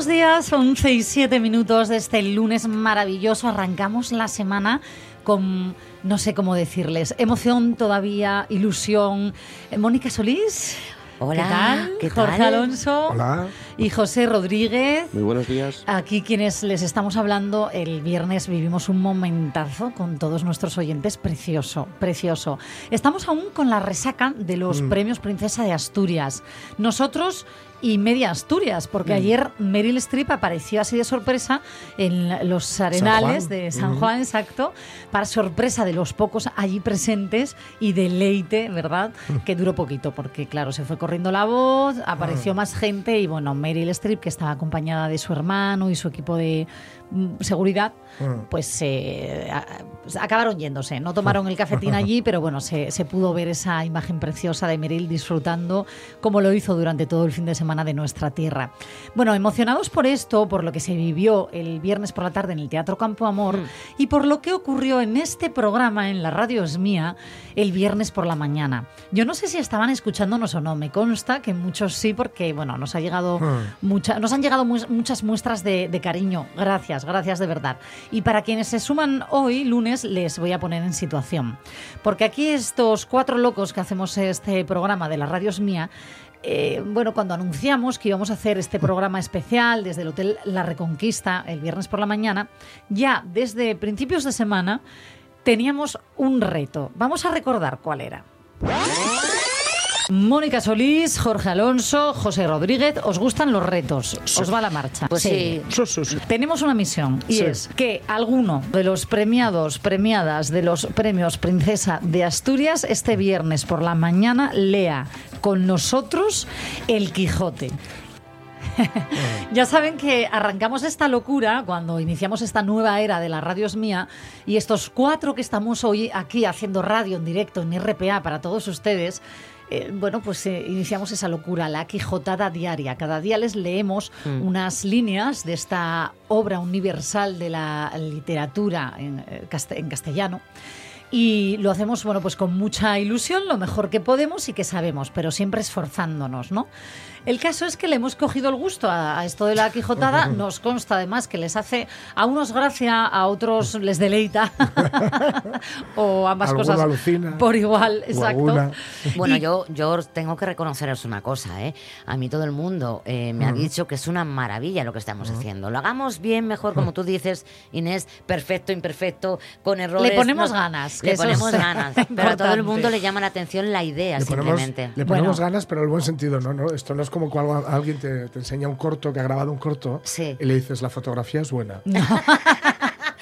Buenos días, 11 y 7 minutos de este lunes maravilloso. Arrancamos la semana con, no sé cómo decirles, emoción todavía, ilusión. Eh, Mónica Solís. Hola, ¿qué tal? ¿qué Jorge tal? Alonso. Hola. Y José Rodríguez. Muy buenos días. Aquí quienes les estamos hablando, el viernes vivimos un momentazo con todos nuestros oyentes, precioso, precioso. Estamos aún con la resaca de los premios Princesa de Asturias. Nosotros y media Asturias, porque ayer Meryl Streep apareció así de sorpresa en los arenales de San. Juan, exacto, para sorpresa de los pocos allí presentes y deleite, ¿verdad? Que duró poquito, porque claro, se fue corriendo la voz, apareció más gente y bueno, Meryl Streep, que estaba acompañada de su hermano y su equipo de mm, seguridad, Mm. pues eh, a- acabaron yéndose. No tomaron el cafetín allí, pero bueno, se, se pudo ver esa imagen preciosa de Meryl disfrutando como lo hizo durante todo el fin de semana de nuestra tierra. Bueno, emocionados por esto, por lo que se vivió el viernes por la tarde en el Teatro Campo Amor y por lo que ocurrió en este programa en la radio es mía el viernes por la mañana. Yo no sé si estaban escuchándonos o no, me consta que muchos sí, porque bueno, nos ha llegado mucha- nos han llegado mu- muchas muestras de, de cariño. Gracias, gracias de verdad. Y para quienes se suman hoy, lunes, les voy a poner en situación. Porque aquí estos cuatro locos que hacemos este programa de la radio es mía, eh, bueno, cuando anunciamos que íbamos a hacer este programa especial desde el Hotel La Reconquista el viernes por la mañana, ya desde principios de semana teníamos un reto. Vamos a recordar cuál era. Mónica Solís, Jorge Alonso, José Rodríguez, ¿os gustan los retos? ¿Os va la marcha? Pues sí. Tenemos una misión y Sí. es que alguno de los premiados, premiadas de los premios Princesa de Asturias este viernes por la mañana lea con nosotros El Quijote. Ya saben que arrancamos esta locura cuando iniciamos esta nueva era de la radio es mía y estos cuatro que estamos hoy aquí haciendo radio en directo en RPA para todos ustedes, eh, bueno, pues eh, iniciamos esa locura, la Quijotada diaria. Cada día les leemos unas líneas de esta obra universal de la literatura en, eh, en castellano. Y lo hacemos, bueno, pues con mucha ilusión, lo mejor que podemos y que sabemos, pero siempre esforzándonos, ¿no? El caso es que le hemos cogido el gusto a, a esto de la Quijotada. Nos consta además que les hace a unos gracia, a otros les deleita. o ambas cosas alucina, por igual, exacto. alguna. Bueno, Y- yo, yo tengo que reconoceros una cosa, ¿eh? A mí todo el mundo eh, me ha dicho que es una maravilla lo que estamos haciendo. Lo hagamos bien, mejor, como tú dices, Inés, perfecto, imperfecto, con errores. Le ponemos no- ganas, Le ponemos ganas. Pero a todo el mundo le llama la atención la idea, Le ponemos, simplemente. le ponemos Bueno. ganas, pero en el buen sentido, ¿no? ¿no? Esto no es como cuando alguien te, te enseña un corto, que ha grabado un corto, Sí. y le dices, la fotografía es buena. No,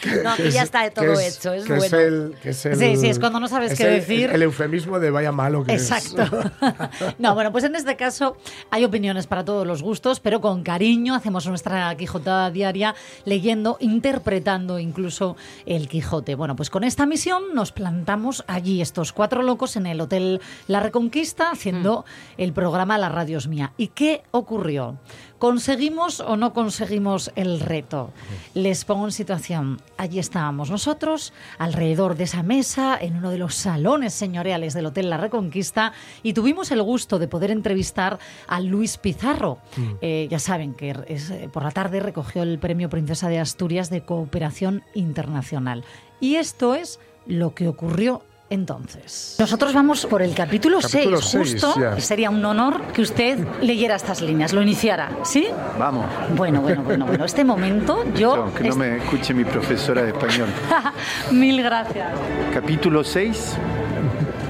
aquí Que ya es- está todo es- hecho, es que bueno. el, que es el- Sí, sí, es cuando no sabes es qué el- decir. El, eufemismo de vaya malo que es. Exacto. No, bueno, pues en este caso hay opiniones para todos los gustos, pero con cariño hacemos nuestra Quijotada diaria leyendo, interpretando incluso el Quijote. Bueno, pues con esta misión nos plantamos allí, estos cuatro locos, en el Hotel La Reconquista, haciendo el programa La Radio es Mía. ¿Y qué ocurrió? ¿Conseguimos o no conseguimos el reto? Les pongo en situación. Allí estábamos nosotros, alrededor de esa mesa, en uno de los salones señoriales del Hotel La Reconquista, y tuvimos el gusto de poder entrevistar a Luis Pizarro. Eh, ya saben que es, eh, por la tarde recogió el Premio Princesa de Asturias de Cooperación Internacional. Y esto es lo que ocurrió entonces. Nosotros vamos por el capítulo 6, Capítulo seis, justo. Sería un honor que usted leyera estas líneas, lo iniciara, ¿sí? Vamos. Bueno, bueno, bueno, bueno. Este momento yo... Aunque no est- me escuche mi profesora de español. Mil gracias. Capítulo 6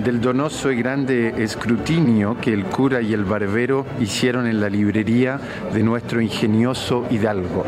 del donoso y grande escrutinio que el cura y el barbero hicieron en la librería de nuestro ingenioso Hidalgo.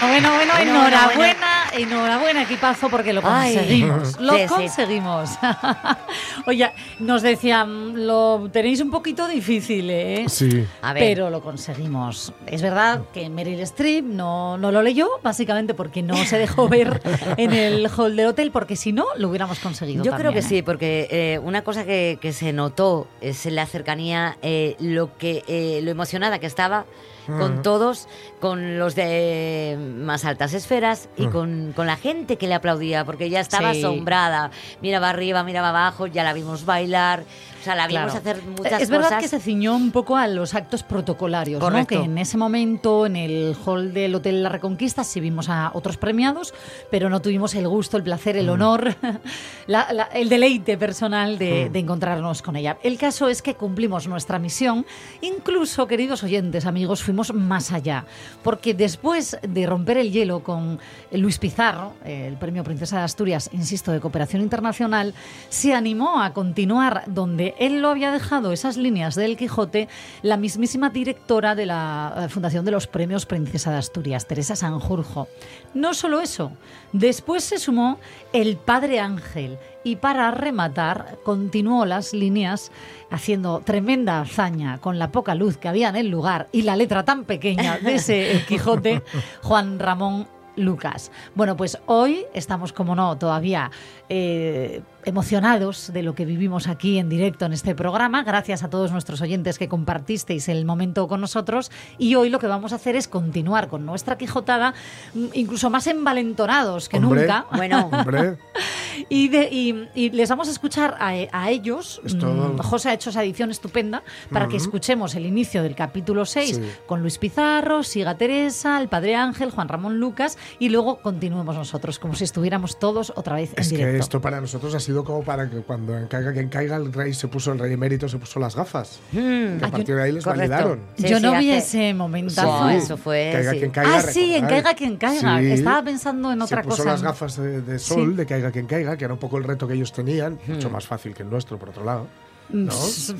Bueno, bueno, Bueno, enhorabuena, bueno, enhorabuena equipazo porque lo Ay. conseguimos. Lo Sí, sí. conseguimos. Oye, nos decían, lo tenéis un poquito difícil, ¿eh? Sí. A ver. Pero lo conseguimos. Es verdad que Meryl Streep no, no lo leyó, básicamente porque no se dejó ver en el hall del hotel, porque si no, lo hubiéramos conseguido. Yo creo que también, sí, ¿eh? porque eh, una cosa que, que se notó es en la cercanía, eh, lo que eh, lo emocionada que estaba con todos, con los de más altas esferas y con, con la gente que le aplaudía, porque ya estaba Sí. asombrada. Miraba arriba, miraba abajo, ya la vimos bailar, sea, la vimos Claro. hacer muchas es verdad cosas. que se ciñó un poco a los actos protocolarios, ¿no? Que en ese momento en el hall del Hotel La Reconquista sí vimos a otros premiados, pero no tuvimos el gusto, el placer, Mm. el honor, la- la- el deleite personal de, de encontrarnos con ella. El caso es que cumplimos nuestra misión, incluso, queridos oyentes, amigos, fuimos más allá, porque después de romper el hielo con Luis Pizarro, el premio Princesa de Asturias, insisto, de cooperación internacional, se animó a continuar donde él lo había dejado, esas líneas del Quijote, la mismísima directora de la eh, Fundación de los Premios Princesa de Asturias, Teresa Sanjurjo. No solo eso, después se sumó el Padre Ángel y para rematar continuó las líneas haciendo tremenda hazaña con la poca luz que había en el lugar y la letra tan pequeña de ese Quijote, Juan Ramón Lucas. Bueno, pues hoy estamos, como no, todavía eh, emocionados de lo que vivimos aquí en directo en este programa. Gracias a todos nuestros oyentes que compartisteis el momento con nosotros. Y hoy lo que vamos a hacer es continuar con nuestra Quijotada, mm, incluso más envalentonados que Hombre. nunca. Bueno, Hombre, Y, de- y- y les vamos a escuchar a, a ellos. Esto- Mm, José ha hecho esa edición estupenda para que escuchemos el inicio del capítulo 6 Sí. con Luis Pizarro, Siga Teresa, el Padre Ángel, Juan Ramón Lucas y luego continuemos nosotros como si estuviéramos todos otra vez en es que directo. esto para nosotros ha sido como para que cuando caiga quien caiga, el rey se puso, el rey emérito se puso las gafas. mm, Que a Ah, partir de ahí les correcto. validaron. Sí, Yo sí, no vi ese momentazo. Eso fue, Caiga sí. quien caiga. ah, sí, en. Caiga quien caiga. Sí. Estaba pensando en otra se puso cosa. las gafas de, de sol, Sí. de caiga quien caiga, que era un poco el reto que ellos tenían, mucho más fácil que el nuestro, por otro lado. Mm, ¿no? s-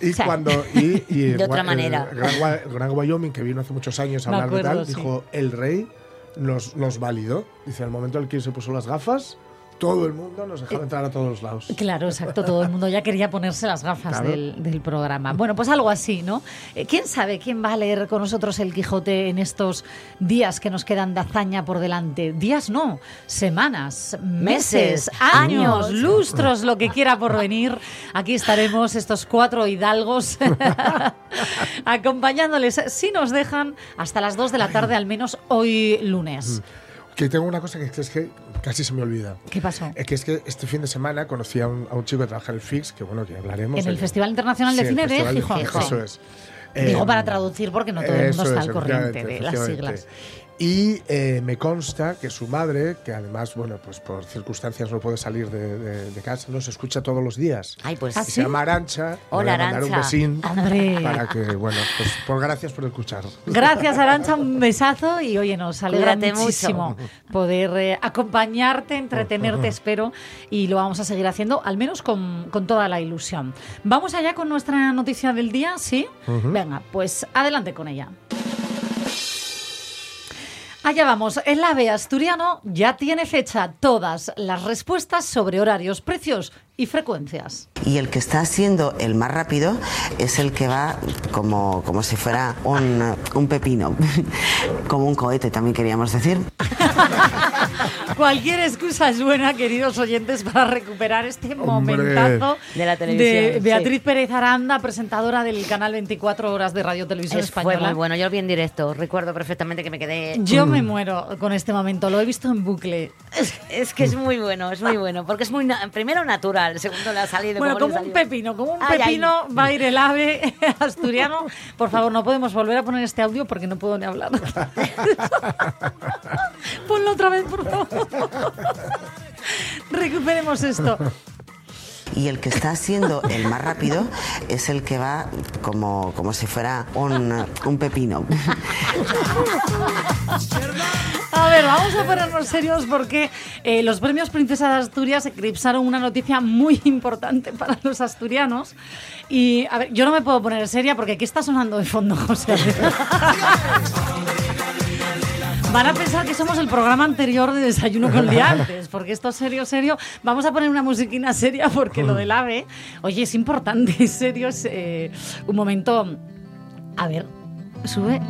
Y cuando y, y De otra manera. El gran, Gua- el gran Wyoming, que vino hace muchos años a hablar de tal, sí. dijo, el rey nos, nos validó. Dice, al momento en el que se puso las gafas, todo el mundo nos dejaba entrar a todos los lados. Claro, exacto. Todo el mundo ya quería ponerse las gafas Claro. del, del programa. Bueno, pues algo así, ¿no? Eh, ¿Quién sabe quién va a leer con nosotros el Quijote en estos días que nos quedan de hazaña por delante? Días no, semanas, meses, Meses, años, años. lustros, lo que quiera por venir. Aquí estaremos estos cuatro hidalgos acompañándoles, si nos dejan, hasta las 2 de la tarde, al menos hoy lunes. Que tengo una cosa que es que casi se me olvida. ¿Qué pasó? Es que es que este fin de semana conocí a un, a un chico que trabaja en el FIX, que bueno, que hablaremos. En el eh, Festival Internacional de sí, Cine de Gijón. Eso es. Digo Eh, para traducir porque no todo el mundo está es, al corriente de las siglas. Y eh, me consta que su madre, que además, bueno, pues por circunstancias no puede salir de, de- de casa, nos escucha todos los días. Ay, pues ¿Ah, Y sí? se llama Arancha. Hola, a mandar un besín Hombre. para que, bueno, pues por gracias por escuchar. Gracias, Arancha, un besazo y oye, nos alegra Cuídate mucho. muchísimo poder eh, acompañarte, entretenerte, espero, y lo vamos a seguir haciendo, al menos con, con toda la ilusión. Vamos allá con nuestra noticia del día, ¿sí? Venga, pues adelante con ella. Allá vamos, el AVE asturiano ya tiene fecha todas las respuestas sobre horarios, precios y frecuencias. Y el que está siendo el más rápido es el que va como, como si fuera un, un pepino, como un cohete también queríamos decir. Cualquier excusa es buena, queridos oyentes, para recuperar este Hombre. momentazo De la televisión, de Beatriz sí. Pérez Aranda, presentadora del canal 24 Horas de Radio Televisión Es- fue Española. muy bueno. Yo lo vi en directo. Recuerdo perfectamente que me quedé. Yo me muero con este momento, lo he visto en bucle. Es que es muy bueno, es muy bueno. Porque es muy. na- primero natural, segundo le ha salido. Bueno, como un pepino, como un Ay, ay. pepino va a ir el ave asturiano. Por favor, no podemos volver a poner este audio porque no puedo ni hablar. Ponlo otra vez, por favor. Recuperemos esto. Y el que está siendo el más rápido es el que va como, como si fuera un, un pepino. A ver, vamos a ponernos serios porque eh, los premios Princesa de Asturias eclipsaron una noticia muy importante para los asturianos. Y, a ver, yo no me puedo poner seria porque aquí está sonando de fondo, José. Van a pensar que somos el programa anterior de Desayuno con Liantes, porque esto es serio, serio. Vamos a poner una musiquina seria porque lo del ave, oye, es importante, es serio, es eh, un momento... A ver, sube...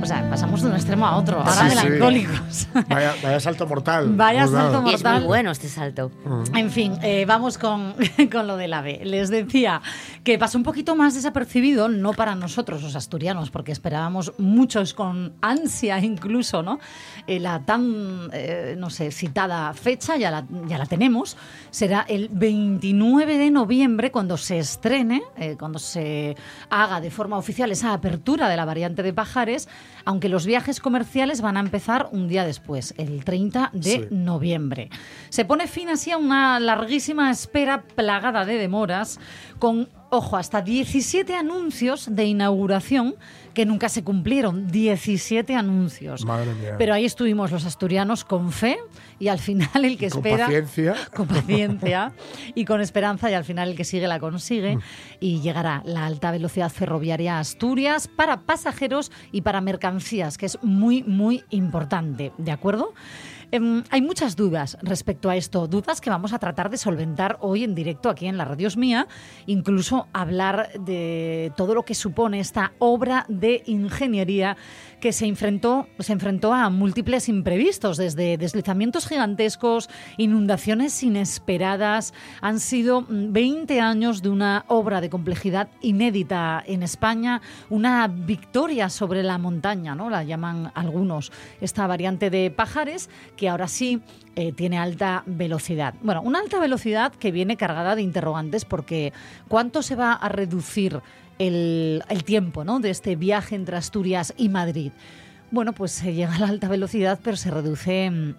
O sea, pasamos de un extremo a otro, ahora Sí, sí. melancólicos. Vaya, vaya salto mortal. Vaya dado. salto Y es muy mortal. bueno este salto. En fin, eh, vamos con, con lo del ave. Les decía que pasó un poquito más desapercibido, no para nosotros los asturianos, porque esperábamos muchos con ansia incluso, ¿no? Eh, la tan, eh, no sé, citada fecha, ya la, ya la tenemos, será el 29 de noviembre cuando se estrene, eh, cuando se haga de forma oficial esa apertura de la variante de Pajares, aunque los viajes comerciales van a empezar un día después, el 30 de Sí. noviembre. Se pone fin así a una larguísima espera plagada de demoras, con, ojo, hasta 17 anuncios de inauguración que nunca se cumplieron. 17 anuncios. Madre mía. Pero ahí estuvimos los asturianos con fe y al final el que Con espera... paciencia. Con paciencia y con esperanza y al final el que sigue la consigue y llegará la alta velocidad ferroviaria a Asturias para pasajeros y para mercancías, que es muy, muy importante. ¿De acuerdo? Em, hay muchas dudas respecto a esto, dudas que vamos a tratar de solventar hoy en directo aquí en la Radios Mía, incluso hablar de todo lo que supone esta obra de ingeniería que se enfrentó, se enfrentó a múltiples imprevistos, desde deslizamientos gigantescos, inundaciones inesperadas. Han sido mm, 20 años de una obra de complejidad inédita en España, una victoria sobre la montaña, ¿no? La llaman algunos, esta variante de Pajares, que ahora sí eh, tiene alta velocidad. Bueno, una alta velocidad que viene cargada de interrogantes porque ¿cuánto se va a reducir el, el tiempo ¿no? de este viaje entre Asturias y Madrid? Bueno, pues se llega a la alta velocidad, pero se reduce mm,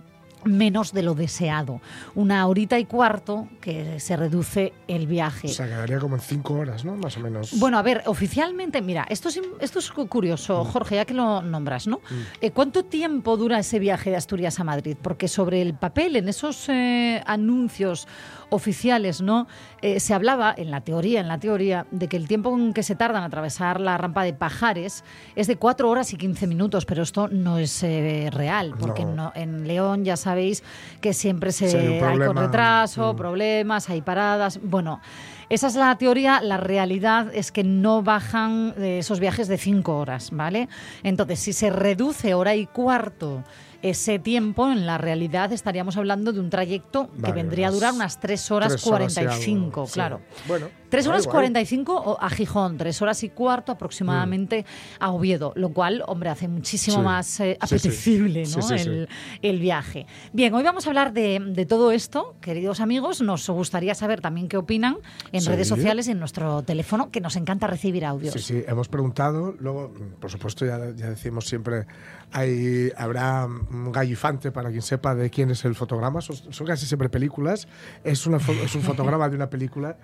menos de lo deseado. Una horita y cuarto que se reduce el viaje. O sea, quedaría como en cinco horas, ¿no? Más o menos. Bueno, a ver, oficialmente, mira, esto es, esto es cu- curioso, Jorge, ya que lo nombras, ¿no? Eh, ¿Cuánto tiempo dura ese viaje de Asturias a Madrid? Porque sobre el papel, en esos eh, anuncios oficiales, ¿no? Eh, se hablaba, en la teoría, en la teoría, de que el tiempo en que se tardan en atravesar la rampa de Pajares es de 4 horas y 15 minutos, pero esto no es eh, real, porque No. no- en León ya sabéis que siempre se Sí, hay con retraso, Mm. problemas, hay paradas. Bueno, esa es la teoría. La realidad es que no bajan eh, esos viajes de cinco horas, ¿vale? Entonces, si se reduce hora y cuarto ese tiempo, en la realidad estaríamos hablando de un trayecto que vendría a durar unas 3 horas tres horas y 45, algo, sí. claro. Bueno. 3 horas guay. 45 o- a Gijón, 3 horas y cuarto aproximadamente a Oviedo, lo cual, hombre, hace muchísimo Sí. más eh, apetecible Sí, ¿no? el, el viaje. Bien, hoy vamos a hablar de, de todo esto, queridos amigos. Nos gustaría saber también qué opinan en redes sociales y en nuestro teléfono, que nos encanta recibir audios. Sí, sí, hemos preguntado, luego, mm, por supuesto, ya, ya decimos siempre, hay, habrá un gallifante para quien sepa de quién es el fotograma, son, son casi siempre películas, es, una, es un fotograma de una película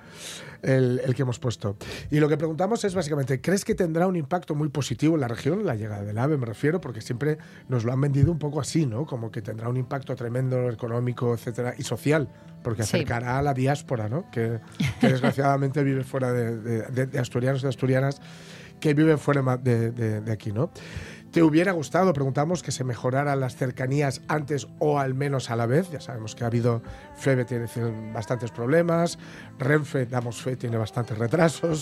el, el que hemos puesto. Y lo que preguntamos es básicamente, ¿crees que tendrá un impacto muy positivo en la región, la llegada del AVE me refiero, porque siempre nos lo han vendido un poco así, ¿no? Como que tendrá un impacto tremendo económico, etcétera, y social, porque Sí. acercará a la diáspora, ¿no? Que, que desgraciadamente vive fuera de, de- de- de asturianos y asturianas que viven fuera de- de aquí, ¿no? ¿Te hubiera gustado, preguntamos, que se mejoraran las cercanías antes o al menos a la vez? Ya sabemos que ha habido, FEBE tiene bastantes problemas, Renfe, damos fe, tiene bastantes retrasos.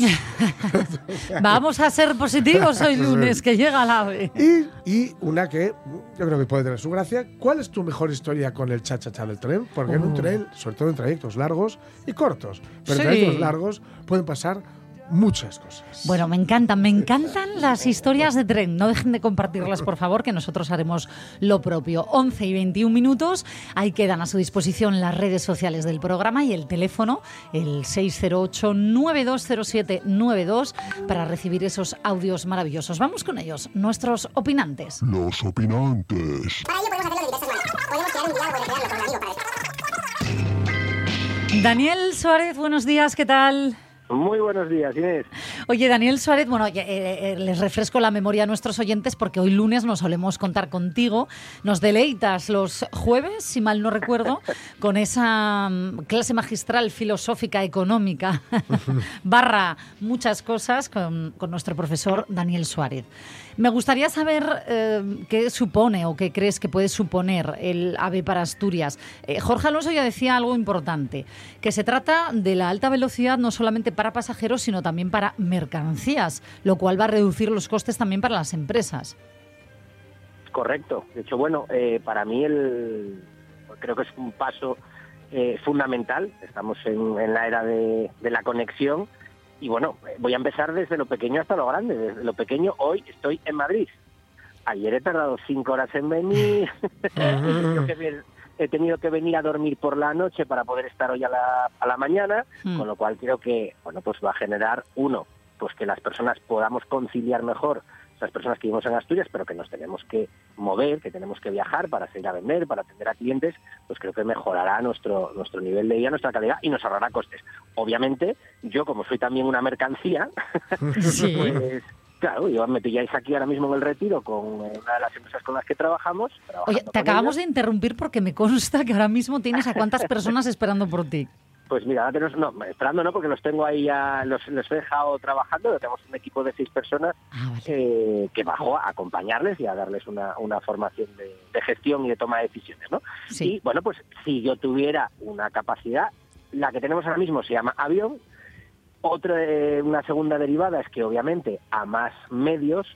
Vamos a ser positivos hoy lunes, que llega el ave. y, y una que yo creo que puede tener su gracia, ¿cuál es tu mejor historia con el cha-cha-cha del tren? Porque en un tren, sobre todo en trayectos largos y cortos, pero en Sí. trayectos largos pueden pasar muchas cosas. Bueno, me encantan, me encantan las historias de tren. No dejen de compartirlas, por favor, que nosotros haremos lo propio. 11 y 21 minutos. Ahí quedan a su disposición las redes sociales del programa y el teléfono, el 608-920792, para recibir esos audios maravillosos. Vamos con ellos, nuestros opinantes. Los opinantes. Para ello podemos hacerlo de diversas maneras. Podemos crear un diálogo y recrearlo con un amigo para Daniel Suárez, buenos días, ¿qué tal? Muy buenos días, Inés. Oye, Daniel Suárez, bueno, eh, eh, les refresco la memoria a nuestros oyentes porque hoy lunes nos solemos contar contigo. Nos deleitas los jueves, si mal no recuerdo, con esa mm, clase magistral filosófica económica barra muchas cosas con, con nuestro profesor Daniel Suárez. Me gustaría saber eh, qué supone o qué crees que puede suponer el AVE para Asturias. Eh, Jorge Alonso ya decía algo importante, que se trata de la alta velocidad no solamente para pasajeros, sino también para mercancías, lo cual va a reducir los costes también para las empresas. Correcto. De hecho, bueno, eh, para mí el, creo que es un paso fundamental. Estamos en, en la era de la conexión y bueno, voy a empezar desde lo pequeño hasta lo grande. Desde lo pequeño, hoy estoy en Madrid. Ayer he tardado cinco horas en venir. he, tenido que venir a dormir por la noche para poder estar hoy a la, a la mañana, Mm. con lo cual creo que bueno, pues va a generar uno, pues que las personas podamos conciliar mejor las personas que vivimos en Asturias, pero que nos tenemos que mover, que tenemos que viajar para salir a vender, para atender a clientes, pues creo que mejorará nuestro nuestro nivel de vida, nuestra calidad y nos ahorrará costes. Obviamente, yo como soy también una mercancía, Sí. pues claro, yo me pilláis aquí ahora mismo en el retiro con eh, una de las empresas con las que trabajamos. Oye, te acabamos de interrumpir porque me consta que ahora mismo tienes a cuántas personas esperando por ti. Pues mira, ahora tenemos, no, esperando no, porque los tengo ahí ya, los, los he dejado trabajando, tenemos un equipo de seis personas Ah, vale. eh, que bajó a acompañarles y a darles una, una formación de, de gestión y de toma de decisiones, ¿no? Sí. Y bueno, pues si yo tuviera una capacidad, la que tenemos ahora mismo se llama avión. Otra, eh, una segunda derivada es que obviamente a más medios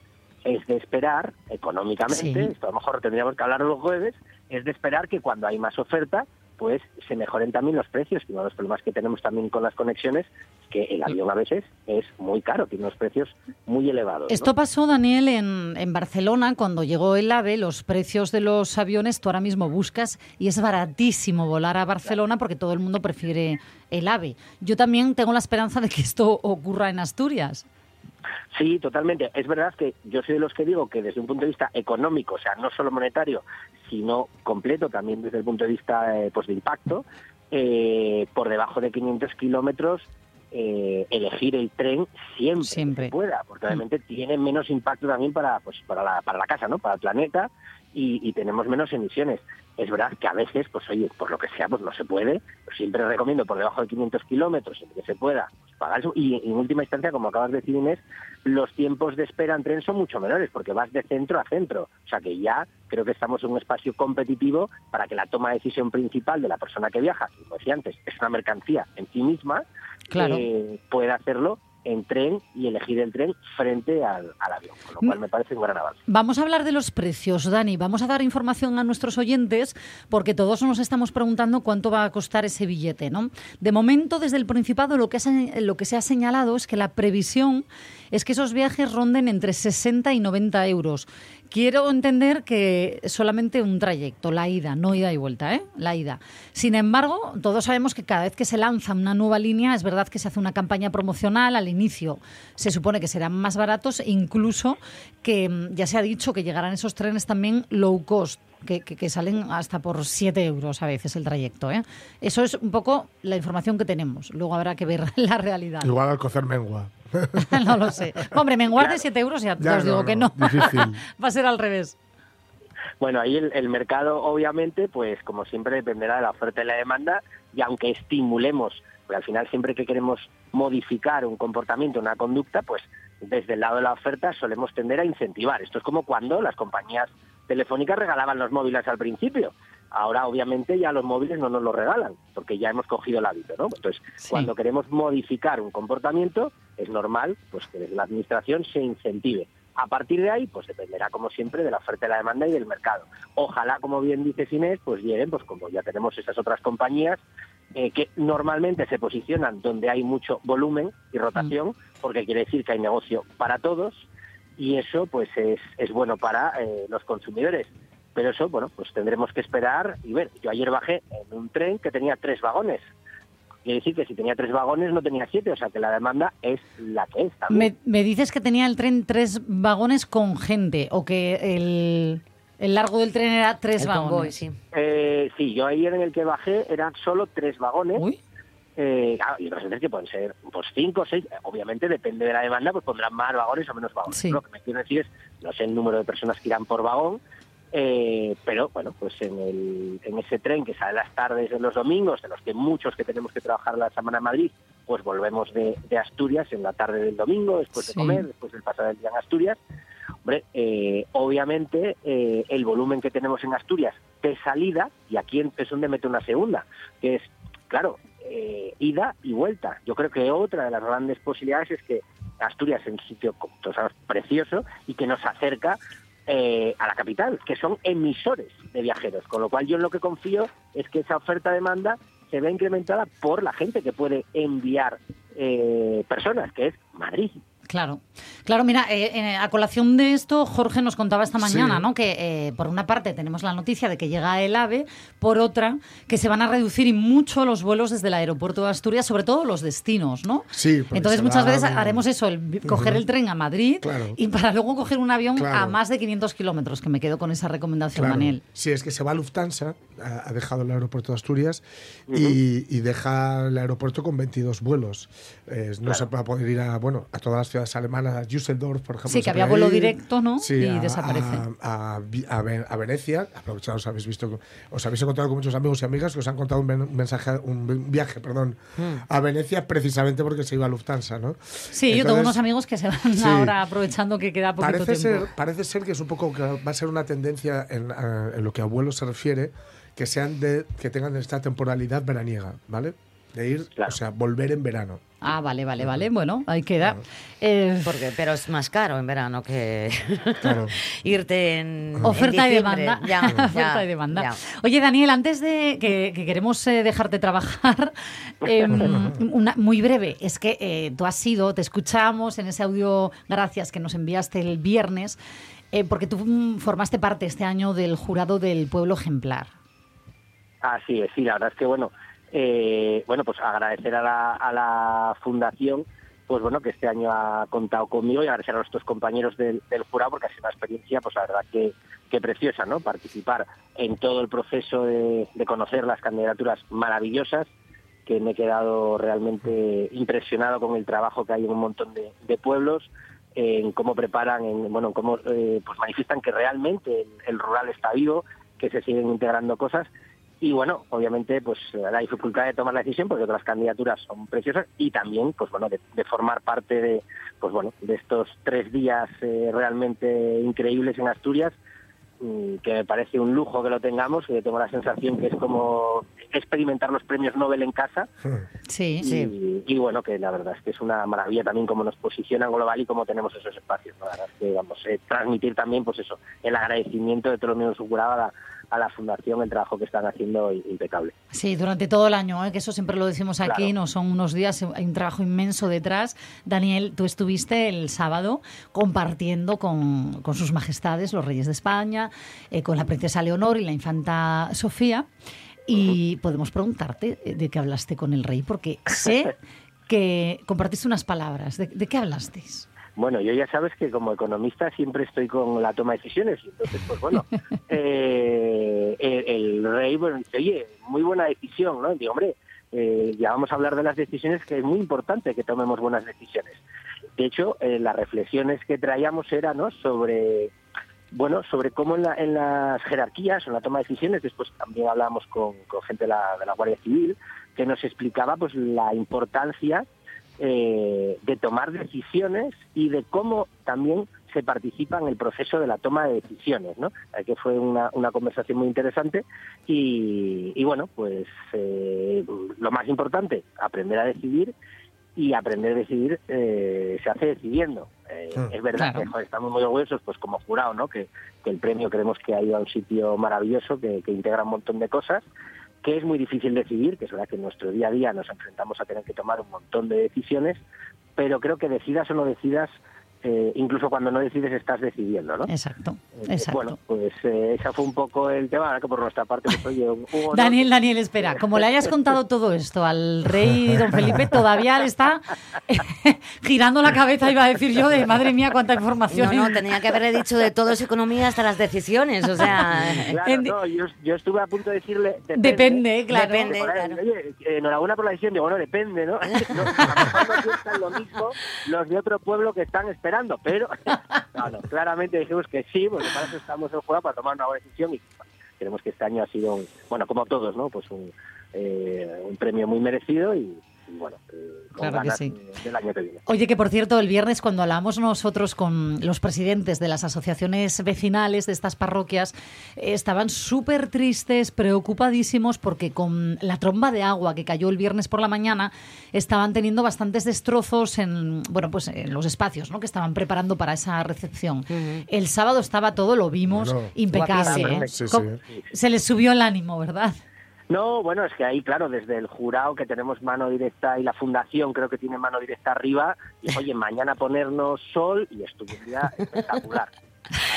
es de esperar económicamente, Sí. esto a lo mejor tendríamos que hablar los jueves, es de esperar que cuando hay más oferta, pues se mejoren también los precios. Uno de los problemas que tenemos también con las conexiones es que el avión a veces es muy caro, tiene unos precios muy elevados. Esto pasó, Daniel, en, en Barcelona, cuando llegó el AVE, los precios de los aviones, tú ahora mismo buscas y es baratísimo volar a Barcelona porque todo el mundo prefiere el AVE. Yo también tengo la esperanza de que esto ocurra en Asturias. Sí, totalmente. Es verdad que yo soy de los que digo que desde un punto de vista económico, o sea, no solo monetario, sino completo, también desde el punto de vista eh, pues de impacto, eh, por debajo de 500 kilómetros, eh, elegir el tren siempre, Siempre. que se pueda, porque obviamente tiene menos impacto también para, pues, para, la, para la casa, ¿no? para el planeta, y, y tenemos menos emisiones. Es verdad que a veces, pues oye, por lo que sea, pues no se puede. Pero siempre recomiendo por debajo de 500 kilómetros, siempre que se pueda, pues, pagar eso. Y en última instancia, como acabas de decir, Inés, los tiempos de espera en tren son mucho menores, porque vas de centro a centro. O sea que ya creo que estamos en un espacio competitivo para que la toma de decisión principal de la persona que viaja, como decía antes, es una mercancía en sí misma, Claro. eh, pueda hacerlo en tren y elegir el tren frente al, al avión, con lo cual me parece un gran avance. Vamos a hablar de los precios, Dani. Vamos a dar información a nuestros oyentes porque todos nos estamos preguntando cuánto va a costar ese billete, ¿no? De momento, desde el Principado, lo que, se- lo que se ha señalado es que la previsión es que esos viajes ronden entre 60 y 90 euros. Quiero entender que solamente un trayecto, la ida, no ida y vuelta, ¿eh? La ida. Sin embargo, todos sabemos que cada vez que se lanza una nueva línea, es verdad que se hace una campaña promocional. Al inicio se supone que serán más baratos, incluso que mm, ya se ha dicho que llegarán esos trenes también low cost. Que, que- que salen hasta por 7 euros a veces el trayecto. ¿eh? Eso es un poco la información que tenemos. Luego habrá que ver la realidad. Igual al cocer mengua. no lo sé. Hombre, menguar de 7 euros ya, Ya, os digo no, que no. Va a ser al revés. Bueno, ahí el, el mercado, obviamente, pues como siempre dependerá de la oferta y la demanda, y aunque estimulemos, porque al final siempre que queremos modificar un comportamiento, una conducta, pues desde el lado de la oferta solemos tender a incentivar. Esto es como cuando las compañías telefónicas regalaban los móviles al principio. Ahora, obviamente, ya los móviles no nos los regalan, porque ya hemos cogido el hábito, ¿no? Entonces, Sí. cuando queremos modificar un comportamiento, es normal pues que desde la administración se incentive. A partir de ahí, pues dependerá, como siempre, de la oferta y la demanda y del mercado. Ojalá, como bien dice Inés, pues lleguen, pues como ya tenemos esas otras compañías, eh, que normalmente se posicionan donde hay mucho volumen y rotación, porque quiere decir que hay negocio para todos, y eso pues es, es bueno para eh, los consumidores. Pero eso, bueno, pues tendremos que esperar y ver. Yo ayer bajé en un tren que tenía tres vagones. Quiere decir que si tenía tres vagones no tenía siete, o sea que la demanda es la que es también. Me, me dices que tenía el tren tres vagones con gente o que el, el largo del tren era tres El vagones. convoy, sí. Eh, sí, yo ayer en el que bajé eran solo tres vagones. Uy, eh, claro, y otras veces que pueden ser pues cinco o seis, obviamente depende de la demanda, pues pondrán más vagones o menos vagones. Sí. Lo que me quiero decir es, no sé el número de personas que irán por vagón, eh, pero bueno, pues en, el, en ese tren que sale las tardes de los domingos, de los que muchos que tenemos que trabajar la semana en Madrid, pues volvemos de, de Asturias en la tarde del domingo, después de comer, después del pasar el día en Asturias. Hombre, eh, obviamente eh, el volumen que tenemos en Asturias de salida, y aquí es donde mete una segunda, que es, claro, eh, ida y vuelta. Yo creo que otra de las grandes posibilidades es que Asturias es un sitio, precioso y que nos acerca eh, a la capital, que son emisores de viajeros. Con lo cual yo en lo que confío es que esa oferta-demanda se vea incrementada por la gente que puede enviar eh, personas, que es Madrid. Claro, claro, mira, eh, eh, a colación de esto, Jorge nos contaba esta mañana, Sí. ¿no? Que eh, por una parte tenemos la noticia de que llega el AVE, por otra, que se van a reducir y mucho los vuelos desde el aeropuerto de Asturias, sobre todo los destinos, ¿no? Sí, porque Entonces muchas veces haremos eso, el coger el tren a Madrid Claro. y para luego coger un avión a más de 500 kilómetros, que me quedo con esa recomendación, Claro. Daniel. Sí, es que se va Lufthansa, ha dejado el aeropuerto de Asturias y, y deja el aeropuerto con 22 vuelos. Eh, no se va a poder ir a, bueno, a todas las ciudades alemanas, a Düsseldorf, por ejemplo. Sí, que había vuelo ir. directo, ¿no? Sí, Y a- desaparece. A, a Vi- a Ve- a Venecia, aprovechados, habéis visto, os habéis encontrado con muchos amigos y amigas que os han contado un, mensaje, un viaje, perdón, a Venecia precisamente porque se iba a Lufthansa, ¿no? Sí, yo tengo unos amigos que se van Sí. ahora aprovechando que queda poquito Parece tiempo. ser, parece ser que es un poco que va a ser una tendencia en, en lo que a vuelos se refiere, que sean de que tengan esta temporalidad veraniega, ¿vale? De ir, Claro. o sea, volver en verano. Ah, vale, vale, vale. Bueno, ahí queda. Eh, Porque, pero es más caro en verano que Claro. irte en en Oferta y demanda. Ya, Oferta ya, y demanda. ya. Oye, Daniel, antes de que, que queremos eh, dejarte trabajar, eh, una, muy breve, es que eh, tú has sido, te escuchamos en ese audio, gracias, que nos enviaste el viernes, eh, porque tú mm, formaste parte este año del jurado del pueblo ejemplar. Así es, sí, la verdad es que bueno, eh, bueno, pues agradecer a la, fundación, pues bueno, que este año ha contado conmigo y agradecer a nuestros compañeros del, jurado porque ha sido una experiencia, pues la verdad que, preciosa, ¿no? Participar en todo el proceso de, conocer las candidaturas maravillosas, que me he quedado realmente impresionado con el trabajo que hay en un montón de, pueblos, en cómo preparan, en, bueno, en cómo eh, pues manifiestan que realmente el rural está vivo, que se siguen integrando cosas y bueno, obviamente, pues la dificultad de tomar la decisión, porque otras candidaturas son preciosas, y también, pues bueno, de, de formar parte de, pues bueno, de estos tres días eh, realmente increíbles en Asturias, mm, que me parece un lujo que lo tengamos, que tengo la sensación que es como experimentar los premios Nobel en casa, Sí, y, y bueno, que la verdad es que es una maravilla también cómo nos posicionan global y cómo tenemos esos espacios. ¿no? La verdad es que, vamos, eh, transmitir también, pues eso, el agradecimiento de todos los miembros del jurado a la, a la fundación, el trabajo que están haciendo impecable. Sí, durante todo el año, ¿eh? que eso siempre lo decimos aquí, Claro. no son unos días, hay un trabajo inmenso detrás. Daniel, tú estuviste el sábado compartiendo con, con sus majestades, los reyes de España, eh, con la princesa Leonor y la infanta Sofía. Y podemos preguntarte eh, de qué hablaste con el rey, porque sé que compartiste unas palabras. ¿De, de qué hablasteis? Bueno, yo ya sabes que como economista siempre estoy con la toma de decisiones. Entonces, pues bueno, eh, el, el rey bueno, dice, oye, muy buena decisión, ¿no? Digo, hombre, eh, ya vamos a hablar de las decisiones, que es muy importante que tomemos buenas decisiones. De hecho, eh, las reflexiones que traíamos eran ¿no? sobre bueno, sobre cómo en, la- en las jerarquías, en la toma de decisiones, después también hablábamos con, gente de la, Guardia Civil, que nos explicaba pues la importancia eh, de tomar decisiones y de cómo también se participa en el proceso de la toma de decisiones, ¿no? Eh, que fue una, una conversación muy interesante y, y bueno, pues eh, lo más importante, aprender a decidir y aprender a decidir eh, se hace decidiendo. Eh, Mm. Es verdad Claro. que estamos muy orgullosos, pues como jurado, ¿no? Que, que el premio creemos que ha ido a un sitio maravilloso, que, que integra un montón de cosas, que es muy difícil decidir, que es verdad que en nuestro día a día nos enfrentamos a tener que tomar un montón de decisiones, pero creo que decidas o no decidas, eh, incluso cuando no decides estás decidiendo, ¿no? Exacto, Eh, exacto. Bueno, pues eh, ese fue un poco el tema, que por nuestra parte, pues oye. Daniel, Daniel, espera, como le hayas contado todo esto al rey don Felipe, todavía le está girando la cabeza, iba a decir yo, de madre mía, cuánta información. No, no, tenía que haberle dicho de todo es economía hasta las decisiones, o sea... Claro, En- no, yo, yo estuve a punto de decirle... Depende, Depende, claro. Depende. Ahí, claro. Oye, enhorabuena por la decisión. Digo, bueno, depende, ¿no? no a lo mejor no piensan lo mismo los de otro pueblo que están esperando, pero no, claramente dijimos que sí, porque para eso estamos en juego, para tomar una buena decisión y creemos que este año ha sido, un, bueno, como todos, ¿no? Pues un, eh, un premio muy merecido y, Claro que sí. del año que viene. Oye, que por cierto, el viernes cuando hablamos nosotros con los presidentes de las asociaciones vecinales de estas parroquias, eh, estaban súper tristes, preocupadísimos, porque con la tromba de agua que cayó el viernes por la mañana, estaban teniendo bastantes destrozos en, bueno, pues en los espacios ¿no? que estaban preparando para esa recepción. El sábado estaba todo, lo vimos, Bueno, impecable. guapísimo. ¿eh? Sí, sí. Com- Se les subió el ánimo, ¿verdad? No, bueno, es que ahí, claro, desde el jurado que tenemos mano directa y la fundación creo que tiene mano directa arriba, y oye, mañana ponernos sol y día espectacular.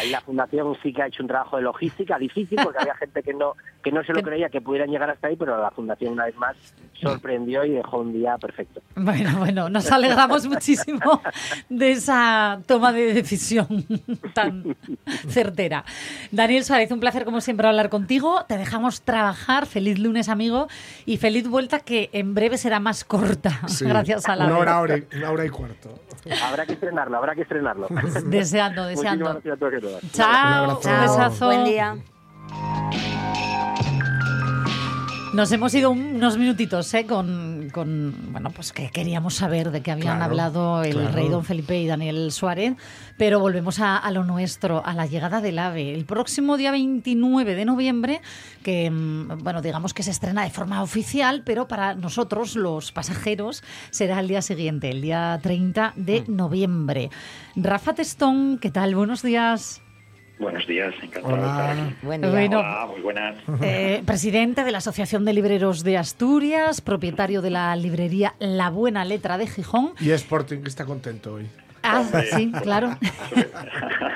Ahí la fundación sí que ha hecho un trabajo de logística difícil porque había gente que no que no se lo creía que pudieran llegar hasta ahí, pero la fundación una vez más sorprendió y dejó un día perfecto. Bueno, bueno, nos alegramos muchísimo de esa toma de decisión tan certera. Daniel Suárez, un placer como siempre hablar contigo. Te dejamos trabajar. Feliz lunes, amigo. Y feliz vuelta que en breve será más corta. Sí. Gracias a la Una hora, hora y- una hora y cuarto. Habrá que estrenarlo, habrá que estrenarlo. Deseando, Muchísimas deseando. gracias a todos todas. Chao, abrazo. un besazo. Buen día. Nos hemos ido unos minutitos ¿eh? con, con, bueno, pues que queríamos saber de qué habían Claro, hablado el claro. rey don Felipe y Daniel Suárez, pero volvemos a, a lo nuestro, a la llegada del AVE. El próximo día 29 de noviembre, que mm, bueno, digamos que se estrena de forma oficial, pero para nosotros, los pasajeros, será el día siguiente, el día 30 de Mm. noviembre. Rafa Testón, ¿qué tal? Buenos días. Buenos días, encantado de estar aquí. Buen día. Bueno, Hola, muy buenas. Eh, presidente de la Asociación de Libreros de Asturias, propietario de la librería La Buena Letra de Gijón. Y Sporting que está contento hoy. Ah, sí, claro.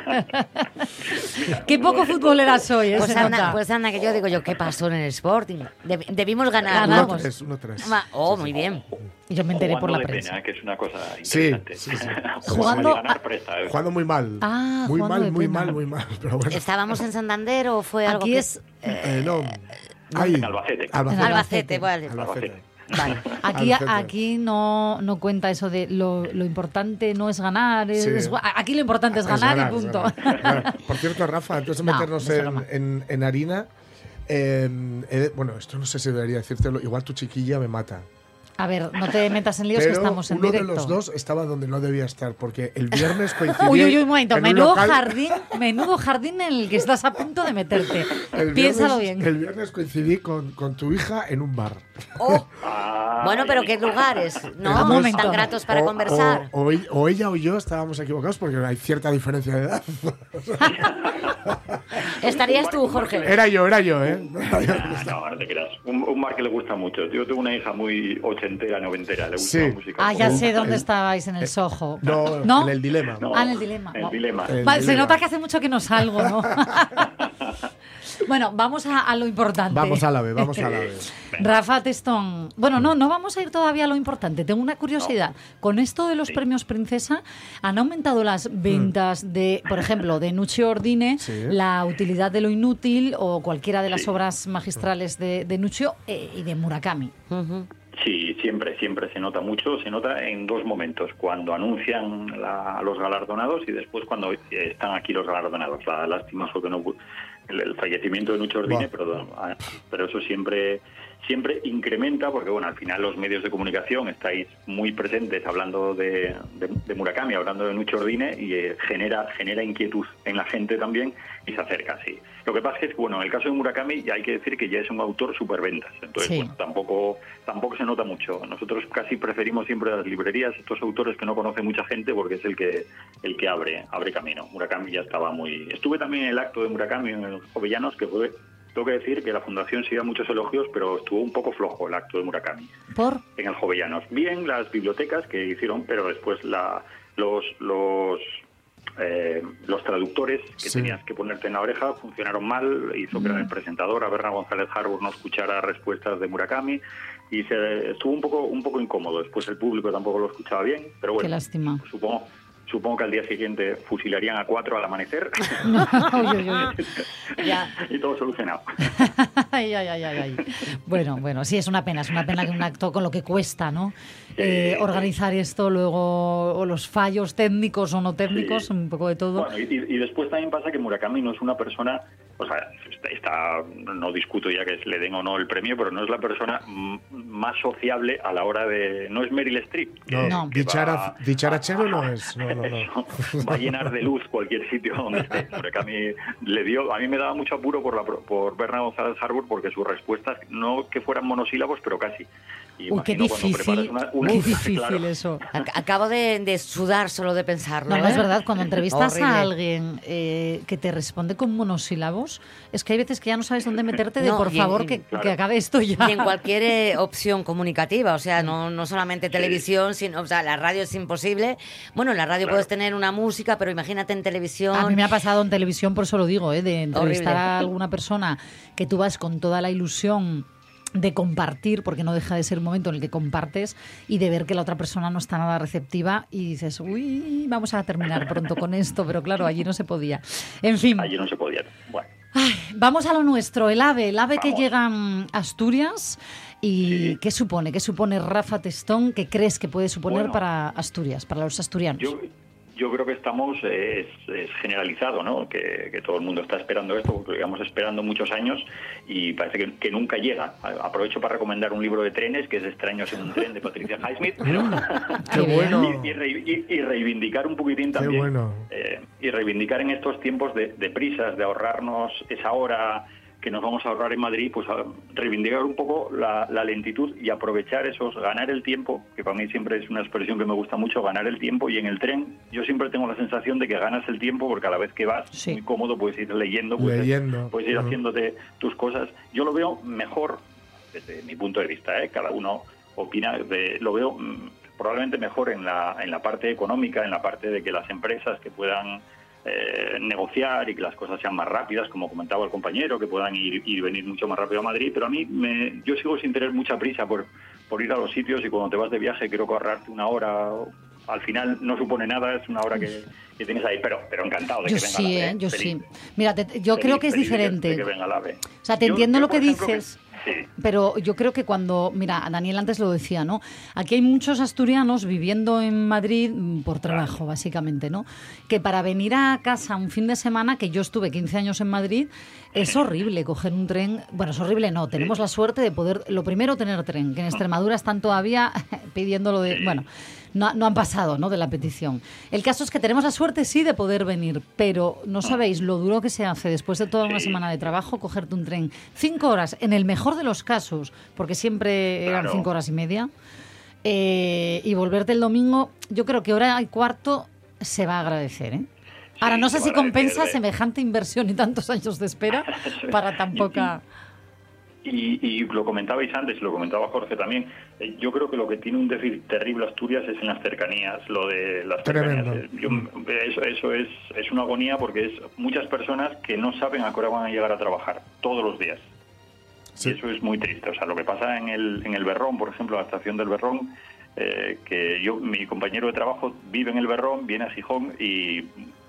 Qué poco futbolera soy, ¿eh? Pues anda, pues anda, que yo digo yo, ¿qué pasó en el Sporting? Deb- debimos ganar. Ganamos. ¿no? 1-3, 1-3. Ma- Oh, muy bien. Yo me enteré por la prensa. pena, que es una cosa interesante. sí, sí. Jugando- ganar presta, ¿eh? Jugando muy mal. Ah, muy mal, muy pena. mal, muy mal. Pero bueno. ¿Estábamos en Santander o fue algo Aquí que- es Eh, no. Ahí. En Albacete. Albacete. Albacete, vale. Albacete. Vale. Aquí, aquí no, no cuenta eso de lo, lo importante no es ganar. es- Sí. es- aquí lo importante es Es ganar, ganar, y punto. ganar. Por cierto, Rafa, antes de No, meternos no en, en- en harina, eh, eh, bueno, esto no sé si debería decírtelo, igual tu chiquilla me mata. A ver, no te metas en líos que Pero estamos en uno directo. de los dos estaba donde no debía estar, porque el viernes coincidí Uy, uy, uy, un momento. en un Menudo local- jardín, menudo jardín en el que estás a punto de meterte. el Piénsalo viernes- bien. El viernes coincidí con, con tu hija en un bar. Oh, Ah, bueno, pero qué lugares, ¿no? Momento. Tan gratos para O- conversar. O, o o ella o yo estábamos equivocados porque hay cierta diferencia de edad. Estarías tú, Jorge. Era yo, era yo, ¿eh? Ah, no, no te creas. Un, un mar que le gusta mucho. Yo tengo una hija muy ochentera, noventera. Le gusta Sí. la música. Ah, ya sé dónde estabais, en el Soho. No, ¿No? en el dilema. No, Ah, en el dilema. El no. dilema. El Vale, se nota que hace mucho que no salgo, ¿no? bueno, vamos a, a lo importante. Vamos a la vez, vamos a la vez. Rafa Testón. Bueno, no, no vamos a ir todavía a lo importante. Tengo una curiosidad. Con esto de los premios Princesa, ¿han aumentado las ventas de, por ejemplo, de Nuccio Ordine, Sí. la utilidad de lo inútil o cualquiera de las obras magistrales de, de Nuccio eh, y de Murakami? Ujú. Sí, siempre, siempre se nota mucho. Se nota en dos momentos, cuando anuncian la- a los galardonados y después cuando están aquí los galardonados. La lástima fue que no el, el fallecimiento de Nucho Ordine, pero, ah, pero eso siempre siempre incrementa porque bueno al final los medios de comunicación estáis muy presentes hablando de, de- de Murakami hablando de Nucho Ordine y eh, genera genera inquietud en la gente también y se acerca así lo que pasa es que bueno en el caso de Murakami ya hay que decir que ya es un autor superventas entonces Sí. bueno, tampoco tampoco se nota mucho. Nosotros casi preferimos siempre las librerías estos autores que no conoce mucha gente porque es el que el que abre abre camino. Murakami ya estaba muy. Estuve también en el acto de Murakami en los Jovellanos que fue tengo que decir que la fundación sí da muchos elogios, pero estuvo un poco flojo el acto de Murakami ¿Por? en el Jovellanos. Bien las bibliotecas que hicieron, pero después la, los los eh, los traductores que Sí. tenías que ponerte en la oreja funcionaron mal, hizo que el presentador, Berna González Harbour, no escuchara respuestas de Murakami y se estuvo un poco un poco incómodo. Después el público tampoco lo escuchaba bien, pero Qué bueno, lástima. supongo supongo que al día siguiente fusilarían a cuatro al amanecer. Ya. y todo solucionado. Ay, ay, ay, ay, ay. Bueno, bueno, sí, es una pena, es una pena que un acto con lo que cuesta, ¿no? Eh, organizar esto, luego o los fallos técnicos o no técnicos, Sí. un poco de todo. Bueno, y- y después también pasa que Murakami no es una persona, o sea, está, está- no discuto ya que le den o no el premio, pero no es la persona mm, más sociable a la hora de... No es Meryl Streep. No, No. Dichara- dicharachero no es. No, no, no. Eso, va a llenar de luz cualquier sitio donde esté. Murakami le dio, a mí me daba mucho apuro por la pro- por Bernard González Harbour porque sus respuestas no que fueran monosílabos, pero casi. Y Uy, qué difícil, una- una- qué difícil claro. eso. Ac- Acabo de, de sudar solo de pensarlo. No, no es ¿eh? verdad, cuando entrevistas Horrible. a alguien eh, que te responde con monosílabos, es que hay veces que ya no sabes dónde meterte de No, por en- favor que, claro. que acabe esto ya. Y en cualquier eh, opción comunicativa, o sea, no, no solamente televisión, sino, o sea, la radio es imposible. Bueno, en la radio Claro. puedes tener una música, pero imagínate en televisión. A mí me ha pasado en televisión, por eso lo digo, ¿eh? de entrevistar Horrible. a alguna persona que tú vas con toda la ilusión de compartir, porque no deja de ser un momento en el que compartes y de ver que la otra persona no está nada receptiva y dices, uy, vamos a terminar pronto con esto, pero claro, allí no se podía. En fin, Allí no se podía. Bueno. Ay, vamos a lo nuestro, el AVE, el AVE que llega a Asturias y Sí. ¿qué supone? ¿Qué supone Rafa Testón? ¿Qué crees que puede suponer Bueno. para Asturias, para los asturianos? Yo, yo creo que estamos, eh, es, es generalizado, ¿no? Que, que todo el mundo está esperando esto, porque lo llevamos esperando muchos años y parece que, que nunca llega. Aprovecho para recomendar un libro de trenes, que es Extraños en un tren, de Patricia Highsmith. Qué bueno. Y, y y- reivindicar un poquitín Qué también. bueno. eh, y reivindicar en estos tiempos de, de prisas, de ahorrarnos esa hora que nos vamos a ahorrar en Madrid, pues a reivindicar un poco la, la lentitud y aprovechar esos, ganar el tiempo, que para mí siempre es una expresión que me gusta mucho, ganar el tiempo. Y en el tren yo siempre tengo la sensación de que ganas el tiempo porque a la vez que vas, Sí. muy cómodo, puedes ir leyendo, puedes, Leyendo. puedes ir haciéndote tus cosas. Yo lo veo mejor desde mi punto de vista, ¿eh? cada uno opina, de- lo veo mm, probablemente mejor en la, en la parte económica, en la parte de que las empresas que puedan eh, negociar y que las cosas sean más rápidas, como comentaba el compañero, que puedan ir, y venir mucho más rápido a Madrid, pero a mí me, yo sigo sin tener mucha prisa por, por ir a los sitios y cuando te vas de viaje creo que ahorrarte una hora, al final no supone nada, es una hora que, que tienes ahí, pero, pero encantado de Yo que venga sí, la ¿eh? AVE, yo feliz. sí. Mira, te- yo Feliz, creo que es diferente. que venga la AVE. O sea, te Yo- entiendo yo, lo que ejemplo, dices. Sí. Pero yo creo que cuando, mira, Daniel antes lo decía, ¿no? Aquí hay muchos asturianos viviendo en Madrid mm, por trabajo, básicamente, ¿no? Que para venir a casa un fin de semana, que yo estuve 15 años en Madrid, es horrible coger un tren. Bueno, es horrible, no. Tenemos la suerte de poder, lo primero, tener tren, que en Extremadura están todavía pidiéndolo de. Bueno, no, no han pasado, ¿no? De la petición. El caso es que tenemos la suerte, sí, de poder venir, pero no sabéis lo duro que se hace después de toda una semana de trabajo cogerte un tren. Cinco horas, en el mejor de los casos, porque siempre eran Claro. cinco horas y media, eh, y volverte el domingo, yo creo que hora y cuarto se va a agradecer, ¿eh? Ahora, no sé si compensa ¿eh? semejante inversión y tantos años de espera para tan poca... Y, y lo comentabais antes, lo comentaba Jorge también. eh, Yo creo que lo que tiene un déficit terrible Asturias es en las cercanías, lo de las Tremendo. cercanías. Eh, yo- eso eso es, es una agonía porque es muchas personas que no saben a qué hora van a llegar a trabajar todos los días. Sí. Y eso es muy triste. O sea, lo que pasa en el, en el Berrón, por ejemplo, la estación del Berrón, eh, que yo, mi compañero de trabajo vive en el Berrón, viene a Gijón y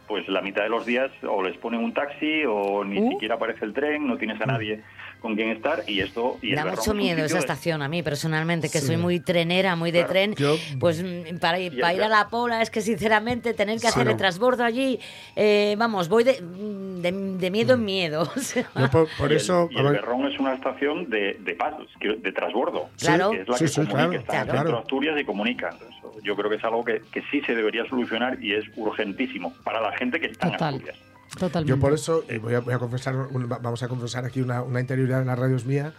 pues la mitad de los días o les ponen un taxi o ni Uh. siquiera aparece el tren, no tienes a nadie con quien estar y esto... Y Da mucho miedo esa de- estación a mí, personalmente, que Sí. soy muy trenera, muy de Claro, tren. yo- Pues mm, para, ir- para ir a la Pola es que, sinceramente, tener que hacer no. el transbordo allí, eh, vamos, voy de, mm, de, de miedo en miedo. o sea. Yo por, por y el- eso. y el, Berrón es una estación de, de pasos, de transbordo. Claro. Que es la Sí, que sí, comunica, claro, está en centro de Asturias y comunica. Eso, yo creo que es algo que, que sí se debería solucionar y es urgentísimo para la gente que está en Total. Asturias. Totalmente. Yo por eso, y voy a, voy a confesar, un- va- vamos a confesar aquí una, una interioridad en las radios mía,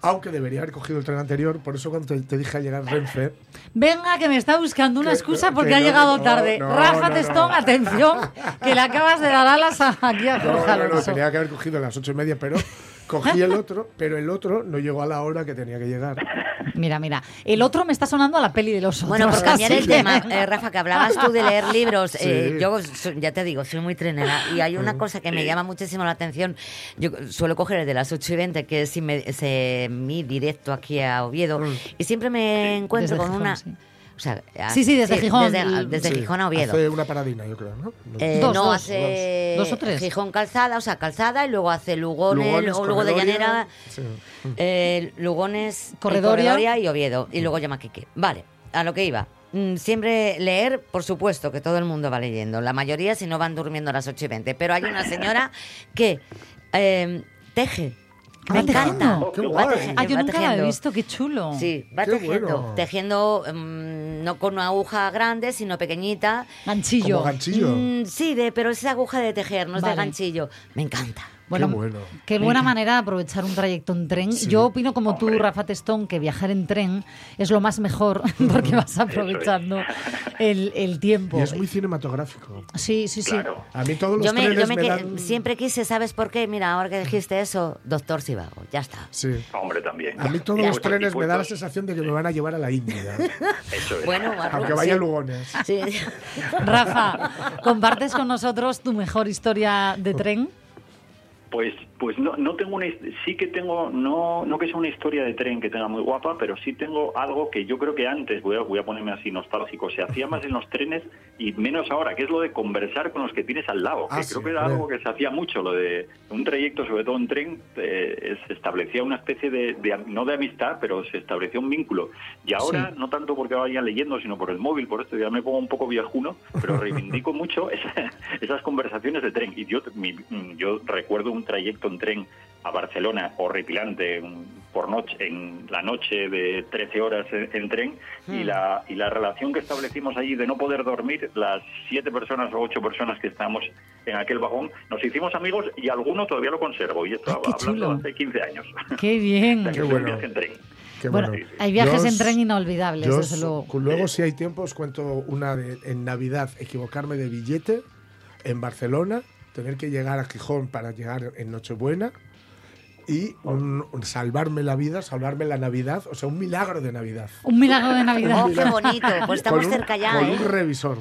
aunque debería haber cogido el tren anterior, por eso cuando te, te dije al llegar Renfe, Venga, que me está buscando una Que- excusa porque que ha no, llegado no, tarde. no, Rafa no, Testón, no. atención, que le acabas de dar alas a- aquí a no, Jorge no, no, Alonso. tenía que haber cogido a las ocho y media, pero cogí el otro, pero el otro no llegó a la hora que tenía que llegar. Mira, mira. El otro me está sonando a la peli de los otros. Bueno, por cambiar el tema, eh, Rafa, que hablabas tú de leer libros, eh, Sí. yo so- ya te digo, soy muy trenera y hay una cosa que me llama muchísimo la atención. Yo suelo coger el de las 8 y 20, que es mi directo aquí a Oviedo, y siempre me encuentro Desde con Gijón, una... sí. O sea, Sí, sí, desde Gijón. Desde, desde Sí, Gijón a Oviedo. Hace una paradina, yo creo, ¿no? Eh, Dos, no, dos, hace dos. ¿Dos o tres? Gijón Calzada, o sea, Calzada, y luego hace Lugones, Lugones, luego, luego de Llanera, sí. eh, Lugones, eh, Corredoria. Corredoria y Oviedo, y luego Llamaquique. Vale, a lo que iba. Mm, Siempre leer, por supuesto, que todo el mundo va leyendo. La mayoría si no van durmiendo a las 8 y 20. Pero hay una señora que eh, teje. ¿Que Me tejiendo? encanta. Qué Va guay. tejiendo, Ah, yo va nunca la he tejiendo. visto, qué chulo. Sí, va Qué tejiendo. bueno. Tejiendo mm, no con una aguja grande, sino pequeñita. Ganchillo. Como ganchillo. Mm, sí, de, pero es aguja de tejer, no es Vale. de ganchillo. Me encanta. Bueno, Qué bueno. qué buena manera de aprovechar un trayecto en tren. Yo opino como tú, Rafa Testón, que viajar en tren es lo más mejor porque vas aprovechando el, el tiempo. Y es muy cinematográfico. Sí, sí, sí. Claro. A mí todos los Yo, me, trenes yo me me que- dan... siempre quise, ¿sabes por qué? Mira, ahora que dijiste eso, doctor Sivago, ya está. Sí. Hombre, también. A mí todos los trenes me da la sensación de que me van a llevar a la India. Eso es. Bueno, Aunque vaya sí. Lugones. Sí. Rafa, ¿compartes con nosotros tu mejor historia de tren? Pues, pues no, no tengo una, sí que tengo, no, no que sea una historia de tren que tenga muy guapa, pero sí tengo algo que yo creo que antes, voy a, voy a ponerme así nostálgico, se hacía más en los trenes y menos ahora, que es lo de conversar con los que tienes al lado, que Ah, creo que era algo que se hacía mucho, lo de un trayecto, sobre todo en tren, eh, se establecía una especie de, no de amistad, pero se establecía un vínculo. Y ahora, Sí. no tanto porque vayan leyendo, sino por el móvil, por esto ya me pongo un poco viejuno, pero reivindico mucho esa- esas conversaciones de tren. Y yo, mi- yo recuerdo un trayecto en tren a Barcelona horripilante un- por noche en la noche de 13 horas en, en tren y la y la relación que establecimos allí de no poder dormir las siete personas o ocho personas que estábamos en aquel vagón nos hicimos amigos y alguno todavía lo conservo y esto Ah, qué hablando chulo. hace 15 años Qué bien. Qué bueno. viaje en tren Qué Bueno, bueno. hay viajes Yo en tren inolvidables, yo desde luego. Luego, si hay tiempo, os cuento una de, en Navidad, equivocarme de billete en Barcelona, tener que llegar a Gijón para llegar en Nochebuena y un- un salvarme la vida, salvarme la Navidad, o sea, un milagro de Navidad. Un milagro de Navidad. Oh, qué bonito. Pues estamos Con un- cerca ya, Con ¿eh? un revisor.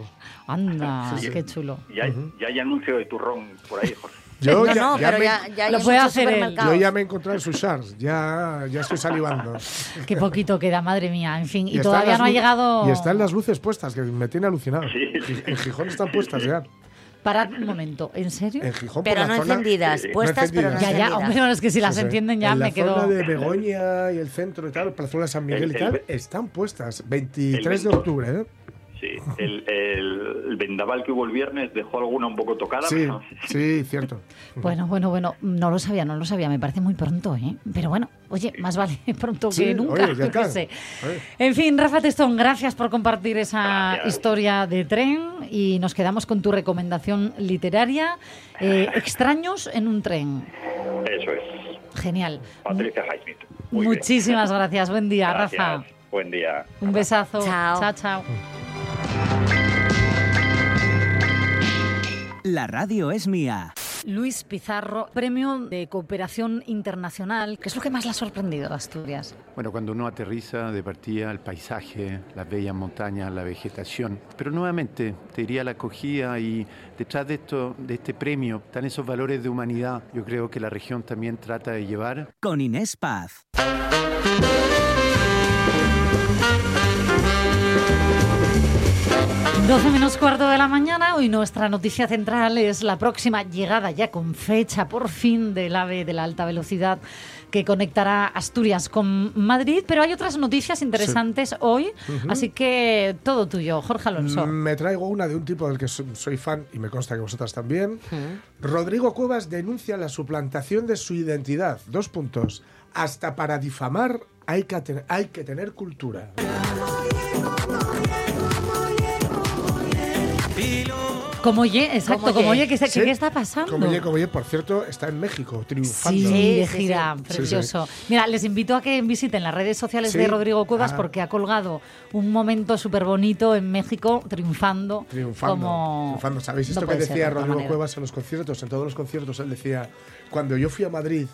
Anda, Sí. qué chulo. ya, hay- ya hay anuncio de turrón por ahí Jorge Yo no, ya, no, ya pero me, ya, ya Lo en puede hacer él. yo ya me he encontrado en Sushars, ya, ya estoy salivando. Qué poquito queda, madre mía. En fin, y, están todavía las no ha llegado. Y están las luces puestas, que me tiene alucinado. Sí, sí. En Gijón están puestas ya. Parad un momento, ¿en serio? En Gijón Pero por la no zona- encendidas, Sí, no puestas pero no encendidas. Ya, ya, encendidas. hombre, es que si las Sí, sí. entienden ya en la me quedo. zona de Begoña y el centro y tal, Plazuela San Miguel El- y tal, el- están puestas. 23 de octubre, ¿eh? Sí el, el, el vendaval que hubo el viernes dejó alguna un poco tocada Sí, pero- sí, cierto. Bueno, bueno, bueno, no lo sabía, no lo sabía, me parece muy pronto, ¿eh? Pero bueno, oye, más vale pronto Sí, que nunca, oye, ya yo qué está. sé. Oye. En fin, Rafa Testón, gracias por compartir esa Gracias. historia de tren y nos quedamos con tu recomendación literaria, eh, Extraños en un tren. eso es Genial. Patricia Highsmith Muy bien. Muchísimas gracias, buen día, Gracias. Rafa. buen día Un besazo. Chao. Chao, chao. La radio es mía. Luis Pizarro, premio de cooperación internacional. ¿Qué es lo que más le ha sorprendido a Asturias? Bueno, cuando uno aterriza de partida, el paisaje, las bellas montañas, la vegetación. Pero nuevamente, te diría la acogida y detrás de, esto, de este premio están esos valores de humanidad. Yo creo que la región también trata de llevar. Con Inés Paz. 12 menos cuarto de la mañana, hoy nuestra noticia central es la próxima llegada ya con fecha por fin del AVE de la alta velocidad que conectará Asturias con Madrid, pero hay otras noticias interesantes hoy, así que todo tuyo, Jorge Alonso. Me traigo una de un tipo del que so- soy fan y me consta que vosotras también. Rodrigo Cuevas denuncia la suplantación de su identidad. Dos puntos. Hasta para difamar hay que, hay que tener cultura. Como ye, exacto, Como como ye. ye, ¿qué, se- Sí. qué está pasando? Como ye, como ye, por cierto, está en México, triunfando. Sí, de sí, gira, sí. precioso. Mira, les invito a que visiten las redes sociales Sí. de Rodrigo Cuevas Ah. porque ha colgado un momento súper bonito en México, triunfando. Triunfando, como triunfando. ¿Sabéis esto no que puede ser de decía Rodrigo manera. Cuevas en los conciertos? En todos los conciertos él decía, cuando yo fui a Madrid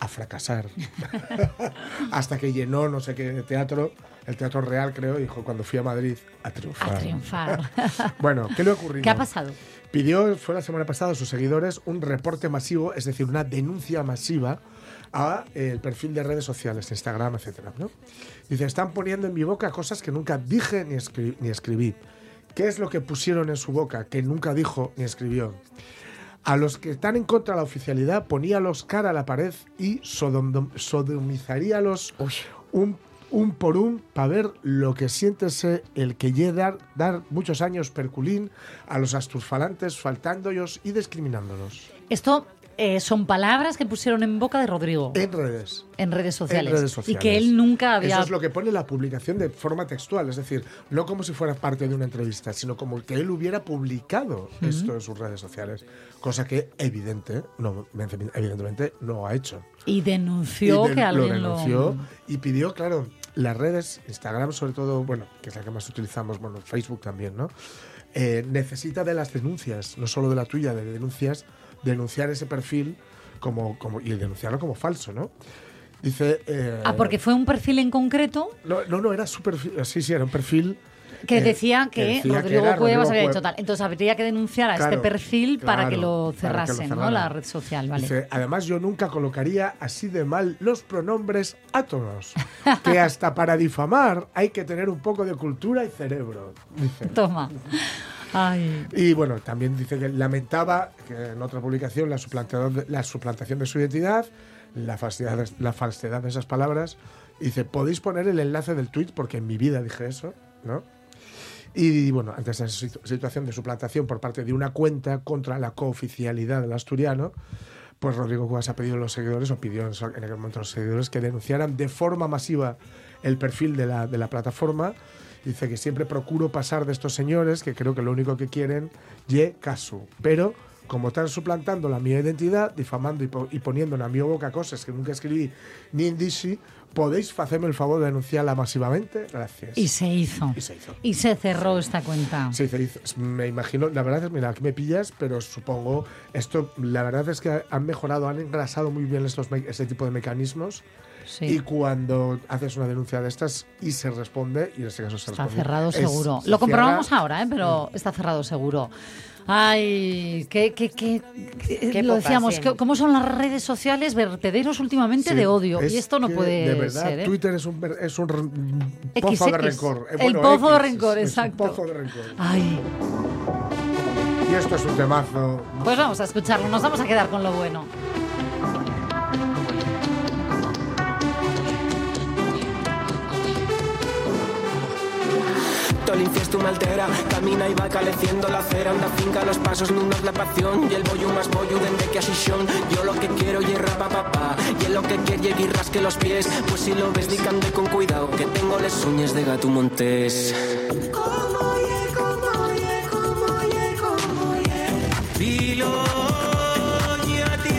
a fracasar. Hasta que llenó no sé qué teatro, el Teatro Real creo, dijo cuando fui a Madrid a triunfar. A triunfar. bueno, ¿qué le ha ocurrido? ¿Qué ha pasado? Pidió, fue la semana pasada, a sus seguidores un reporte masivo, es decir, una denuncia masiva a eh, el perfil de redes sociales, Instagram, etcétera, ¿no? Dice, están poniendo en mi boca cosas que nunca dije ni, escri- ni escribí. ¿Qué es lo que pusieron en su boca que nunca dijo ni escribió? A los que están en contra de la oficialidad, poníalos cara a la pared y sodom- sodomizaríalos un, un por un para ver lo que siéntese el que lle dar, dar muchos años perculín a los asturfalantes, faltándolos y discriminándolos. Esto eh, son palabras que pusieron en boca de Rodrigo En redes. en redes sociales. En redes sociales. Y que él nunca había... Eso es lo que pone la publicación de forma textual, es decir, no como si fuera parte de una entrevista, sino como que él hubiera publicado esto en sus redes sociales, cosa que evidente, no, evidentemente no ha hecho. Y denunció Y de- que alguien lo lo... denunció y pidió, claro, las redes, Instagram sobre todo, bueno, que es la que más utilizamos, bueno, Facebook también, ¿no? Eh, necesita de las denuncias, no solo de la tuya, de denuncias, denunciar ese perfil como, como y denunciarlo como falso, ¿no? Dice... eh, Ah, porque fue un perfil en concreto no, no, no, era su perfil, sí, sí, era un perfil... que eh, decía que, decía Rodrigo Cuevas había hecho tal. Entonces habría que denunciar a este Claro, perfil para que claro, lo para que lo cerrasen, ¿no? La red social, vale. Dice, además yo nunca colocaría así de mal los pronombres átonos, que hasta para difamar hay que tener un poco de cultura y cerebro, dice. Toma. Ay. Y bueno, también dice que lamentaba que en otra publicación la la suplantación de su identidad, la falsedad, de- la falsedad de esas palabras. Dice, podéis poner el enlace del tweet porque en mi vida dije eso, ¿no? Y bueno, ante esa situ- situación de suplantación por parte de una cuenta contra la cooficialidad del asturiano, pues Rodrigo Cuevas ha pedido a los seguidores, o pidió en aquel momento a los seguidores, que denunciaran de forma masiva el perfil de la, de la plataforma. Dice que siempre procuro pasar de estos señores, que creo que lo único que quieren, ye caso. Pero, como están suplantando la mi identidad, difamando y, po- y poniendo en la mi boca cosas que nunca escribí ni en Dixi, podéis hacerme el favor de denunciarla masivamente. Gracias. Y se hizo. Y se hizo. Y se cerró esta cuenta. Sí, se hizo. Me imagino, la verdad es, mira, aquí me pillas, pero supongo, esto, la verdad es que han mejorado, han engrasado muy bien estos, este tipo de mecanismos. Sí. Y cuando haces una denuncia de estas y se responde, y en este caso se Está responde. cerrado es- seguro. se Lo comprobamos cierra. ahora, ¿eh? pero está cerrado seguro. Ay, qué, qué, qué, qué- Qué lo decíamos, que- cómo son las redes sociales vertederos últimamente Sí, de odio. es y esto no puede De verdad, ser. ¿eh? Twitter es un, es un XX. pozo de rencor. Eh, El pozo de rencor, es- es exacto. un pozo de rencor. Ay, Y esto es un temazo. pues vamos a escucharlo. Nos vamos a quedar con lo bueno. El infiesto me altera Camina y va caleciendo la acera. Anda finca los pasos, es la pasión. Y el bollo más bollo de que asisión Yo lo que quiero y rapa papá Y en lo que quiero y rasque los pies. Pues si lo ves di que ande con cuidado Que tengo les uñas de gato montés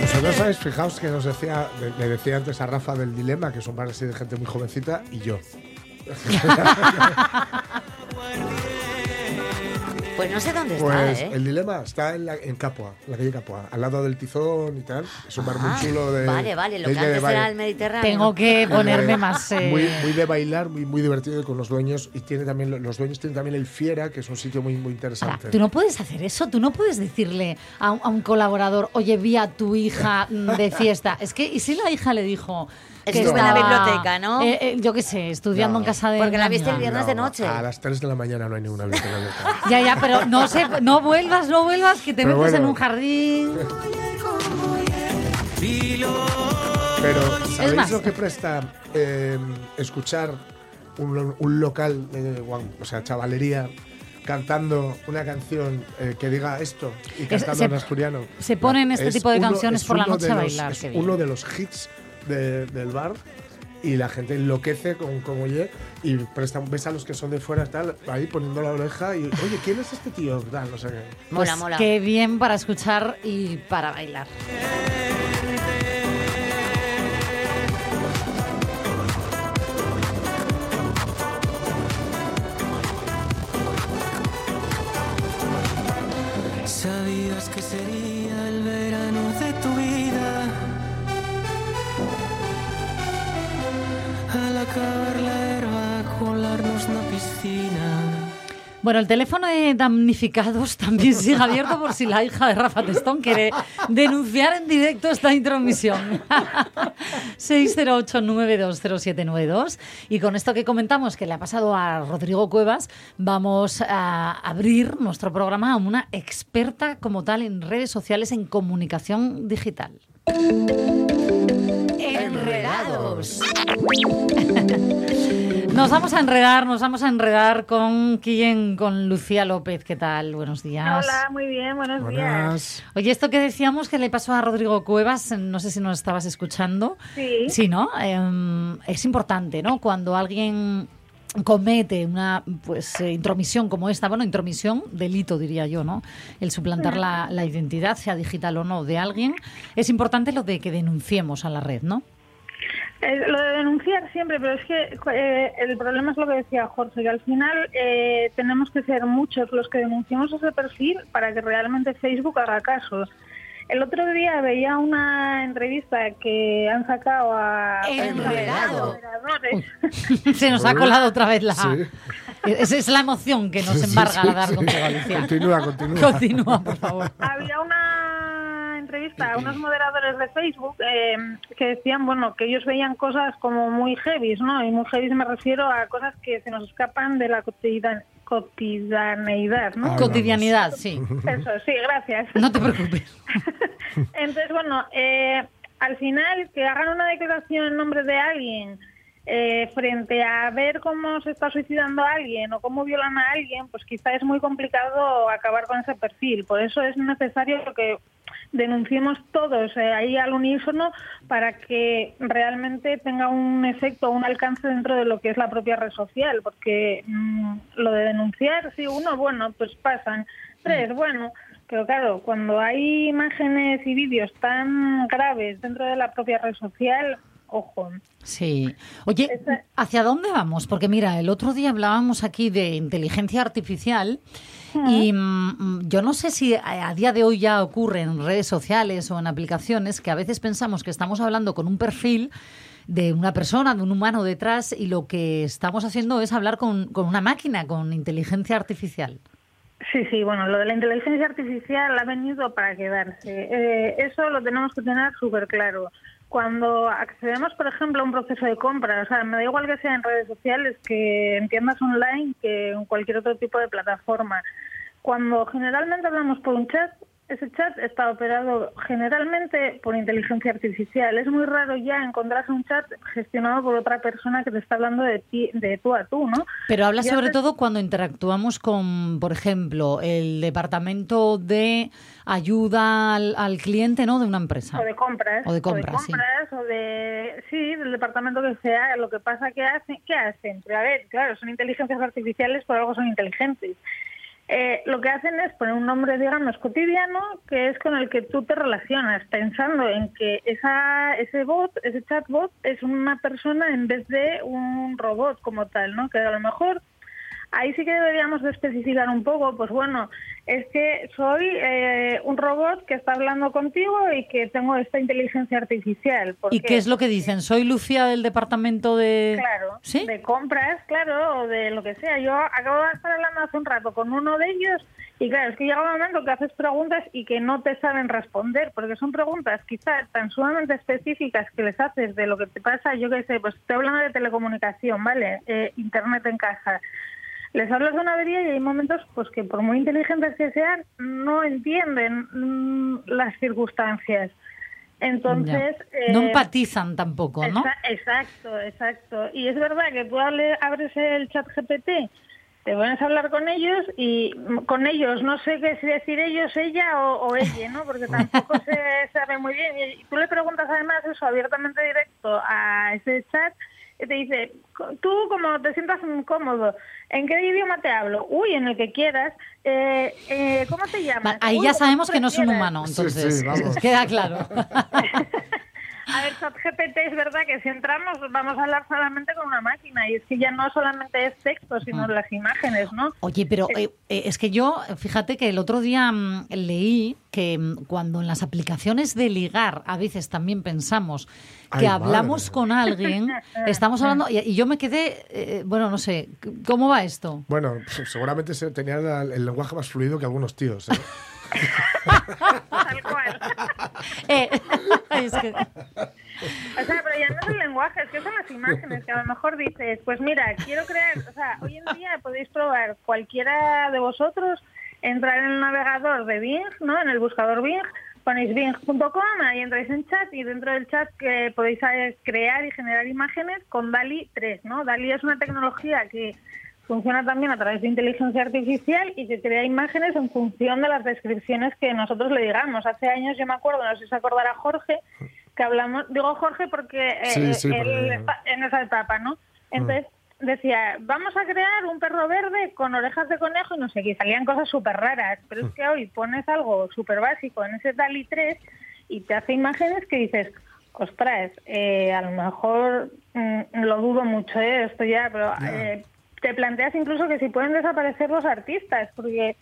Vosotros habéis fijaos que nos decía, le- decía antes a Rafa del dilema, que son bar así de gente muy jovencita, y yo. Buen día. Pues no sé dónde está, Pues ¿eh? el dilema está en, la, en Capua, en la calle Capua, al lado del Tizón y tal. Es un bar muy Ah, chulo de. Vale, vale, lo que antes era el Mediterráneo. Tengo que ponerme Eh, más. eh, Muy, muy de bailar, muy, muy divertido con los dueños. Y tiene también, los dueños tienen también el Fiera, que es un sitio muy, muy Ahora, interesante. tú no puedes hacer eso, tú no puedes decirle a, un- a un colaborador, oye, vi a tu hija de fiesta. Es que, ¿y si la hija le dijo que Estuve en la biblioteca, ¿no? eh, eh, yo qué sé, estudiando No. en casa de. Porque la viste el viernes de noche. A las 3 de la mañana no hay ninguna biblioteca. Ya, ya, pero no sé, no vuelvas, no vuelvas, que te Pero metes en bueno. un jardín. Pero, ¿sabéis más. lo que presta eh, escuchar un, un local, guau, o sea, chavalería, cantando una canción eh, que diga esto y cantando se- en asturiano? se ponen este Es tipo de uno- canciones es por la uno noche a los- bailar, Es qué bien. uno de los hits de- del bar. Y la gente enloquece con como oye y presta, ves a los que son de fuera tal ahí poniendo la oreja y oye quién es este tío tal no sé qué Mola, Pues mola. Qué bien para escuchar y para bailar. Sabías que sería Bueno, el teléfono de damnificados también sigue abierto por si la hija de Rafa Testón quiere denunciar en directo esta intromisión. 608-920792. Y con esto que comentamos que le ha pasado a Rodrigo Cuevas, vamos a abrir nuestro programa a una experta como tal en redes sociales en comunicación digital. Enredados. Nos vamos a enredar, nos vamos a enredar con quién, con Lucía López. ¿Qué tal? Buenos días. Hola, muy bien, buenos días. Oye, esto que decíamos que le pasó a Rodrigo Cuevas, no sé si nos estabas escuchando. Sí. Sí, ¿no? Em, es importante, ¿no? Cuando alguien comete una pues eh, intromisión como esta, bueno, intromisión, delito diría yo, ¿no? El suplantar la, la identidad, sea digital o no, de alguien, es importante lo de que denunciemos a la red, ¿no? Eh, lo de denunciar siempre, pero es que eh, el problema es lo que decía Jorge, que al final eh, tenemos que ser muchos los que denunciamos ese perfil para que realmente Facebook haga caso. El otro día veía una entrevista que han sacado a Enredado. Se nos ha colado otra vez la... Sí. Esa es la emoción que nos Sí, embarga sí, a dar sí. Lucía. Continúa, continúa. Continúa, por favor. Había una entrevista a unos moderadores de Facebook eh, que decían, bueno, que ellos veían cosas como muy heavy, ¿no? Y muy heavy me refiero a cosas que se nos escapan de la cotidian- cotidianeidad, ¿no? Cotidianidad, sí. Eso, sí, gracias. No te preocupes. Entonces, bueno, eh, al final que hagan una declaración en nombre de alguien eh, frente a ver cómo se está suicidando a alguien o cómo violan a alguien, pues quizá es muy complicado acabar con ese perfil. Por eso es necesario que denunciemos todos eh, ahí al unísono para que realmente tenga un efecto, un alcance dentro de lo que es la propia red social, porque mm, lo de denunciar, si uno, bueno, pues pasan, tres, bueno, pero claro, cuando hay imágenes y vídeos tan graves dentro de la propia red social, ojo. Sí. Oye, ¿hacia dónde vamos? Porque mira, el otro día hablábamos aquí de inteligencia artificial y mm, yo no sé si a, a día de hoy ya ocurre en redes sociales o en aplicaciones que a veces pensamos que estamos hablando con un perfil de una persona, de un humano detrás y lo que estamos haciendo es hablar con, con una máquina, con inteligencia artificial. Sí, sí, bueno, lo de la inteligencia artificial ha venido para quedarse. Eh, eso lo tenemos que tener súper claro. Cuando accedemos, por ejemplo, a un proceso de compra, o sea, me da igual que sea en redes sociales, que en tiendas online, que en cualquier otro tipo de plataforma. Cuando generalmente hablamos por un chat, ese chat está operado generalmente por inteligencia artificial. Es muy raro ya encontrarse un chat gestionado por otra persona que te está hablando de ti, de tú a tú, ¿no? Pero habla Y sobre todo cuando interactuamos con, por ejemplo, el departamento de ayuda al, al cliente, ¿no? De una empresa. O de compras. O de compras, o de- sí, del departamento que sea. Lo que pasa que hacen, ¿qué hacen? Pero a ver, claro, son inteligencias artificiales, por algo son inteligentes. Eh, lo que hacen es poner un nombre, digamos, cotidiano, que es con el que tú te relacionas, pensando en que esa, ese bot, ese chatbot, es una persona en vez de un robot como tal, ¿no? Que a lo mejor ahí sí que deberíamos de especificar un poco, pues bueno, es que soy eh, un robot que está hablando contigo y que tengo esta inteligencia artificial. ¿Por ¿Y qué es lo que dicen? ¿Soy Lucía del departamento de...? Claro, ¿Sí? de compras, claro, o de lo que sea. Yo acabo de estar hablando hace un rato con uno de ellos y claro, es que llega un momento que haces preguntas y que no te saben responder, porque son preguntas quizás tan sumamente específicas que les haces de lo que te pasa, yo qué sé, pues estoy hablando de telecomunicación, ¿vale? Eh, Internet en casa. Les hablas de una avería y hay momentos pues que por muy inteligentes que sean, no entienden mm, las circunstancias. Entonces... No eh, empatizan tampoco, ¿no? Exa- Exacto, exacto. Y es verdad que tú hable- abres el chat GPT, te pones a hablar con ellos y mm, con ellos no sé qué si decir ellos, ella o, o ella, ¿no? Porque tampoco se sabe muy bien. Y tú le preguntas además eso abiertamente directo a ese chat te dice, tú como te sientas cómodo, ¿en qué idioma te hablo? Uy, en el que quieras. Eh, eh, ¿Cómo te llamas? Ahí Uy, ya sabemos que no es un humano, Sí, entonces sí, vamos. queda claro. A ver, ChatGPT es verdad que si entramos vamos a hablar solamente con una máquina y es que ya no solamente es texto, sino las imágenes, ¿no? Oye, pero eh, eh, es que yo, fíjate que el otro día mm, leí que mm, cuando en las aplicaciones de ligar a veces también pensamos que Ay, hablamos madre. con alguien, estamos hablando, y, y yo me quedé, eh, bueno, no sé, ¿cómo va esto? Bueno, pues, seguramente se tenía la- el lenguaje más fluido que algunos tíos. ¿eh? Tal cual. Eh, es que- O sea, pero ya no es el lenguaje, es que son las imágenes, que a lo mejor dices, pues mira, quiero crear, o sea, hoy en día podéis probar cualquiera de vosotros, entrar en el navegador de Bing, ¿no? En el buscador Bing, ponéis bing.com, ahí entráis en chat y dentro del chat que podéis eh, crear y generar imágenes con DALI 3, ¿no? DALI es una tecnología que funciona también a través de inteligencia artificial y que crea imágenes en función de las descripciones que nosotros le digamos. Hace años yo me acuerdo, no sé si se acordará Jorge, que hablamos, digo Jorge porque eh, Sí, sí, él porque- en esa etapa, ¿no? Entonces decía, vamos a crear un perro verde con orejas de conejo y no sé qué, salían cosas súper raras, pero es que hoy pones algo súper básico en ese DALI 3 y te hace imágenes que dices, ostras, eh, a lo mejor mm, lo dudo mucho, ¿eh? esto ya, pero eh, te planteas incluso que si pueden desaparecer los artistas, porque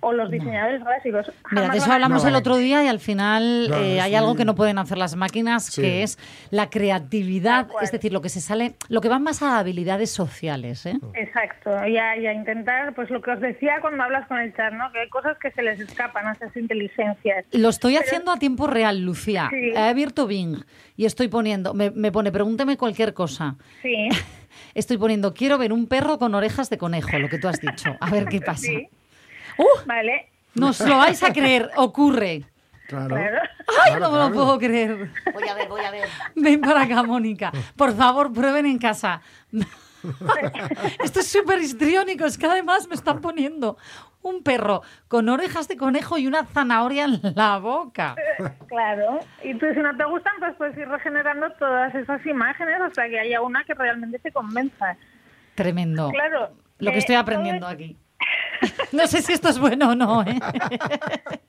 o los diseñadores gráficos. Mira, de eso hablamos No. el otro día y al final No, eh, hay algo que no pueden hacer las máquinas, Sí. que es la creatividad, es decir, lo que se sale, lo que va más a habilidades sociales, ¿eh? Exacto, y a, y a intentar, pues lo que os decía cuando hablas con el chat, ¿no? Que hay cosas que se les escapan a esas inteligencias. Lo estoy haciendo a tiempo real, Lucía. Sí. He abierto Bing y estoy poniendo, me, me pone, pregúnteme cualquier cosa. Sí, Estoy poniendo, quiero ver un perro con orejas de conejo, lo que tú has dicho. A ver qué pasa. sí, ¡Uh! vale, No os lo vais a creer, ocurre. Claro. claro. ¡Ay, Claro, no me lo claro. puedo creer! Voy a ver, voy a ver. Ven para acá, Mónica. Por favor, prueben en casa. Esto es súper histriónico, es que además me están poniendo un perro con orejas de conejo y una zanahoria en la boca. Claro, y tú si no te gustan, pues puedes ir regenerando todas esas imágenes hasta que haya una que realmente te convenza. Tremendo. Claro. Lo que eh, estoy aprendiendo es- aquí. No sé si esto es bueno o no, ¿eh?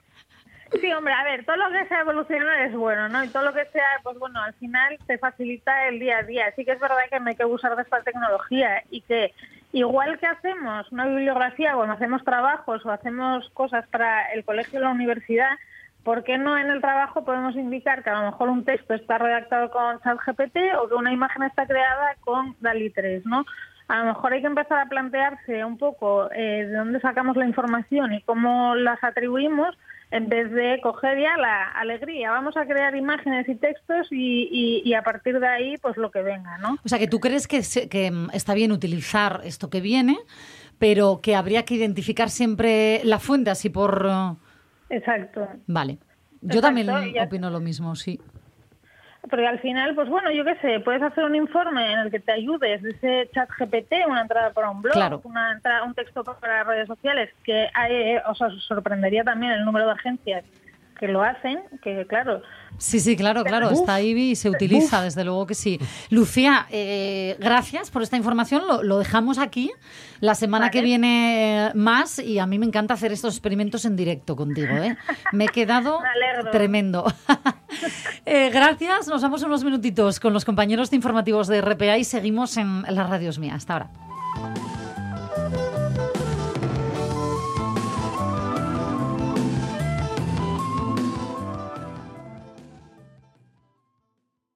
Sí, hombre, a ver, todo lo que sea evolucionar es bueno, ¿no? Y todo lo que sea, pues bueno, al final te facilita el día a día. Sí que es verdad que no hay que abusar de esta tecnología y que igual que hacemos una bibliografía cuando hacemos trabajos o hacemos cosas para el colegio o la universidad, ¿por qué no en el trabajo podemos indicar que a lo mejor un texto está redactado con ChatGPT o que una imagen está creada con DALI 3, ¿no? A lo mejor hay que empezar a plantearse un poco eh, de dónde sacamos la información y cómo las atribuimos en vez de coger ya la alegría. Vamos a crear imágenes y textos y, y- y a partir de ahí, pues lo que venga, ¿no? O sea, que tú crees que, se- que, mm, está bien utilizar esto que viene, pero que habría que identificar siempre la fuente, así por... uh, Exacto. Vale. Yo Exacto, también opino lo mismo, sí. Porque al final, pues bueno, yo qué sé, puedes hacer un informe en el que te ayudes de ese chat GPT, una entrada para un blog, Claro. una entrada, un texto para redes sociales, que hay, o sea, os sorprendería también el número de agencias que lo hacen, que claro, Sí, sí, claro, claro, Uf. está ahí y se utiliza, desde luego que sí. Lucía, eh, gracias por esta información, lo, lo dejamos aquí. La semana que viene más y a mí me encanta hacer estos experimentos en directo contigo. ¿eh? Me he quedado Me tremendo. Eh, gracias, nos vamos unos minutitos con los compañeros de informativos de RPA y seguimos en las radios mías. Hasta ahora.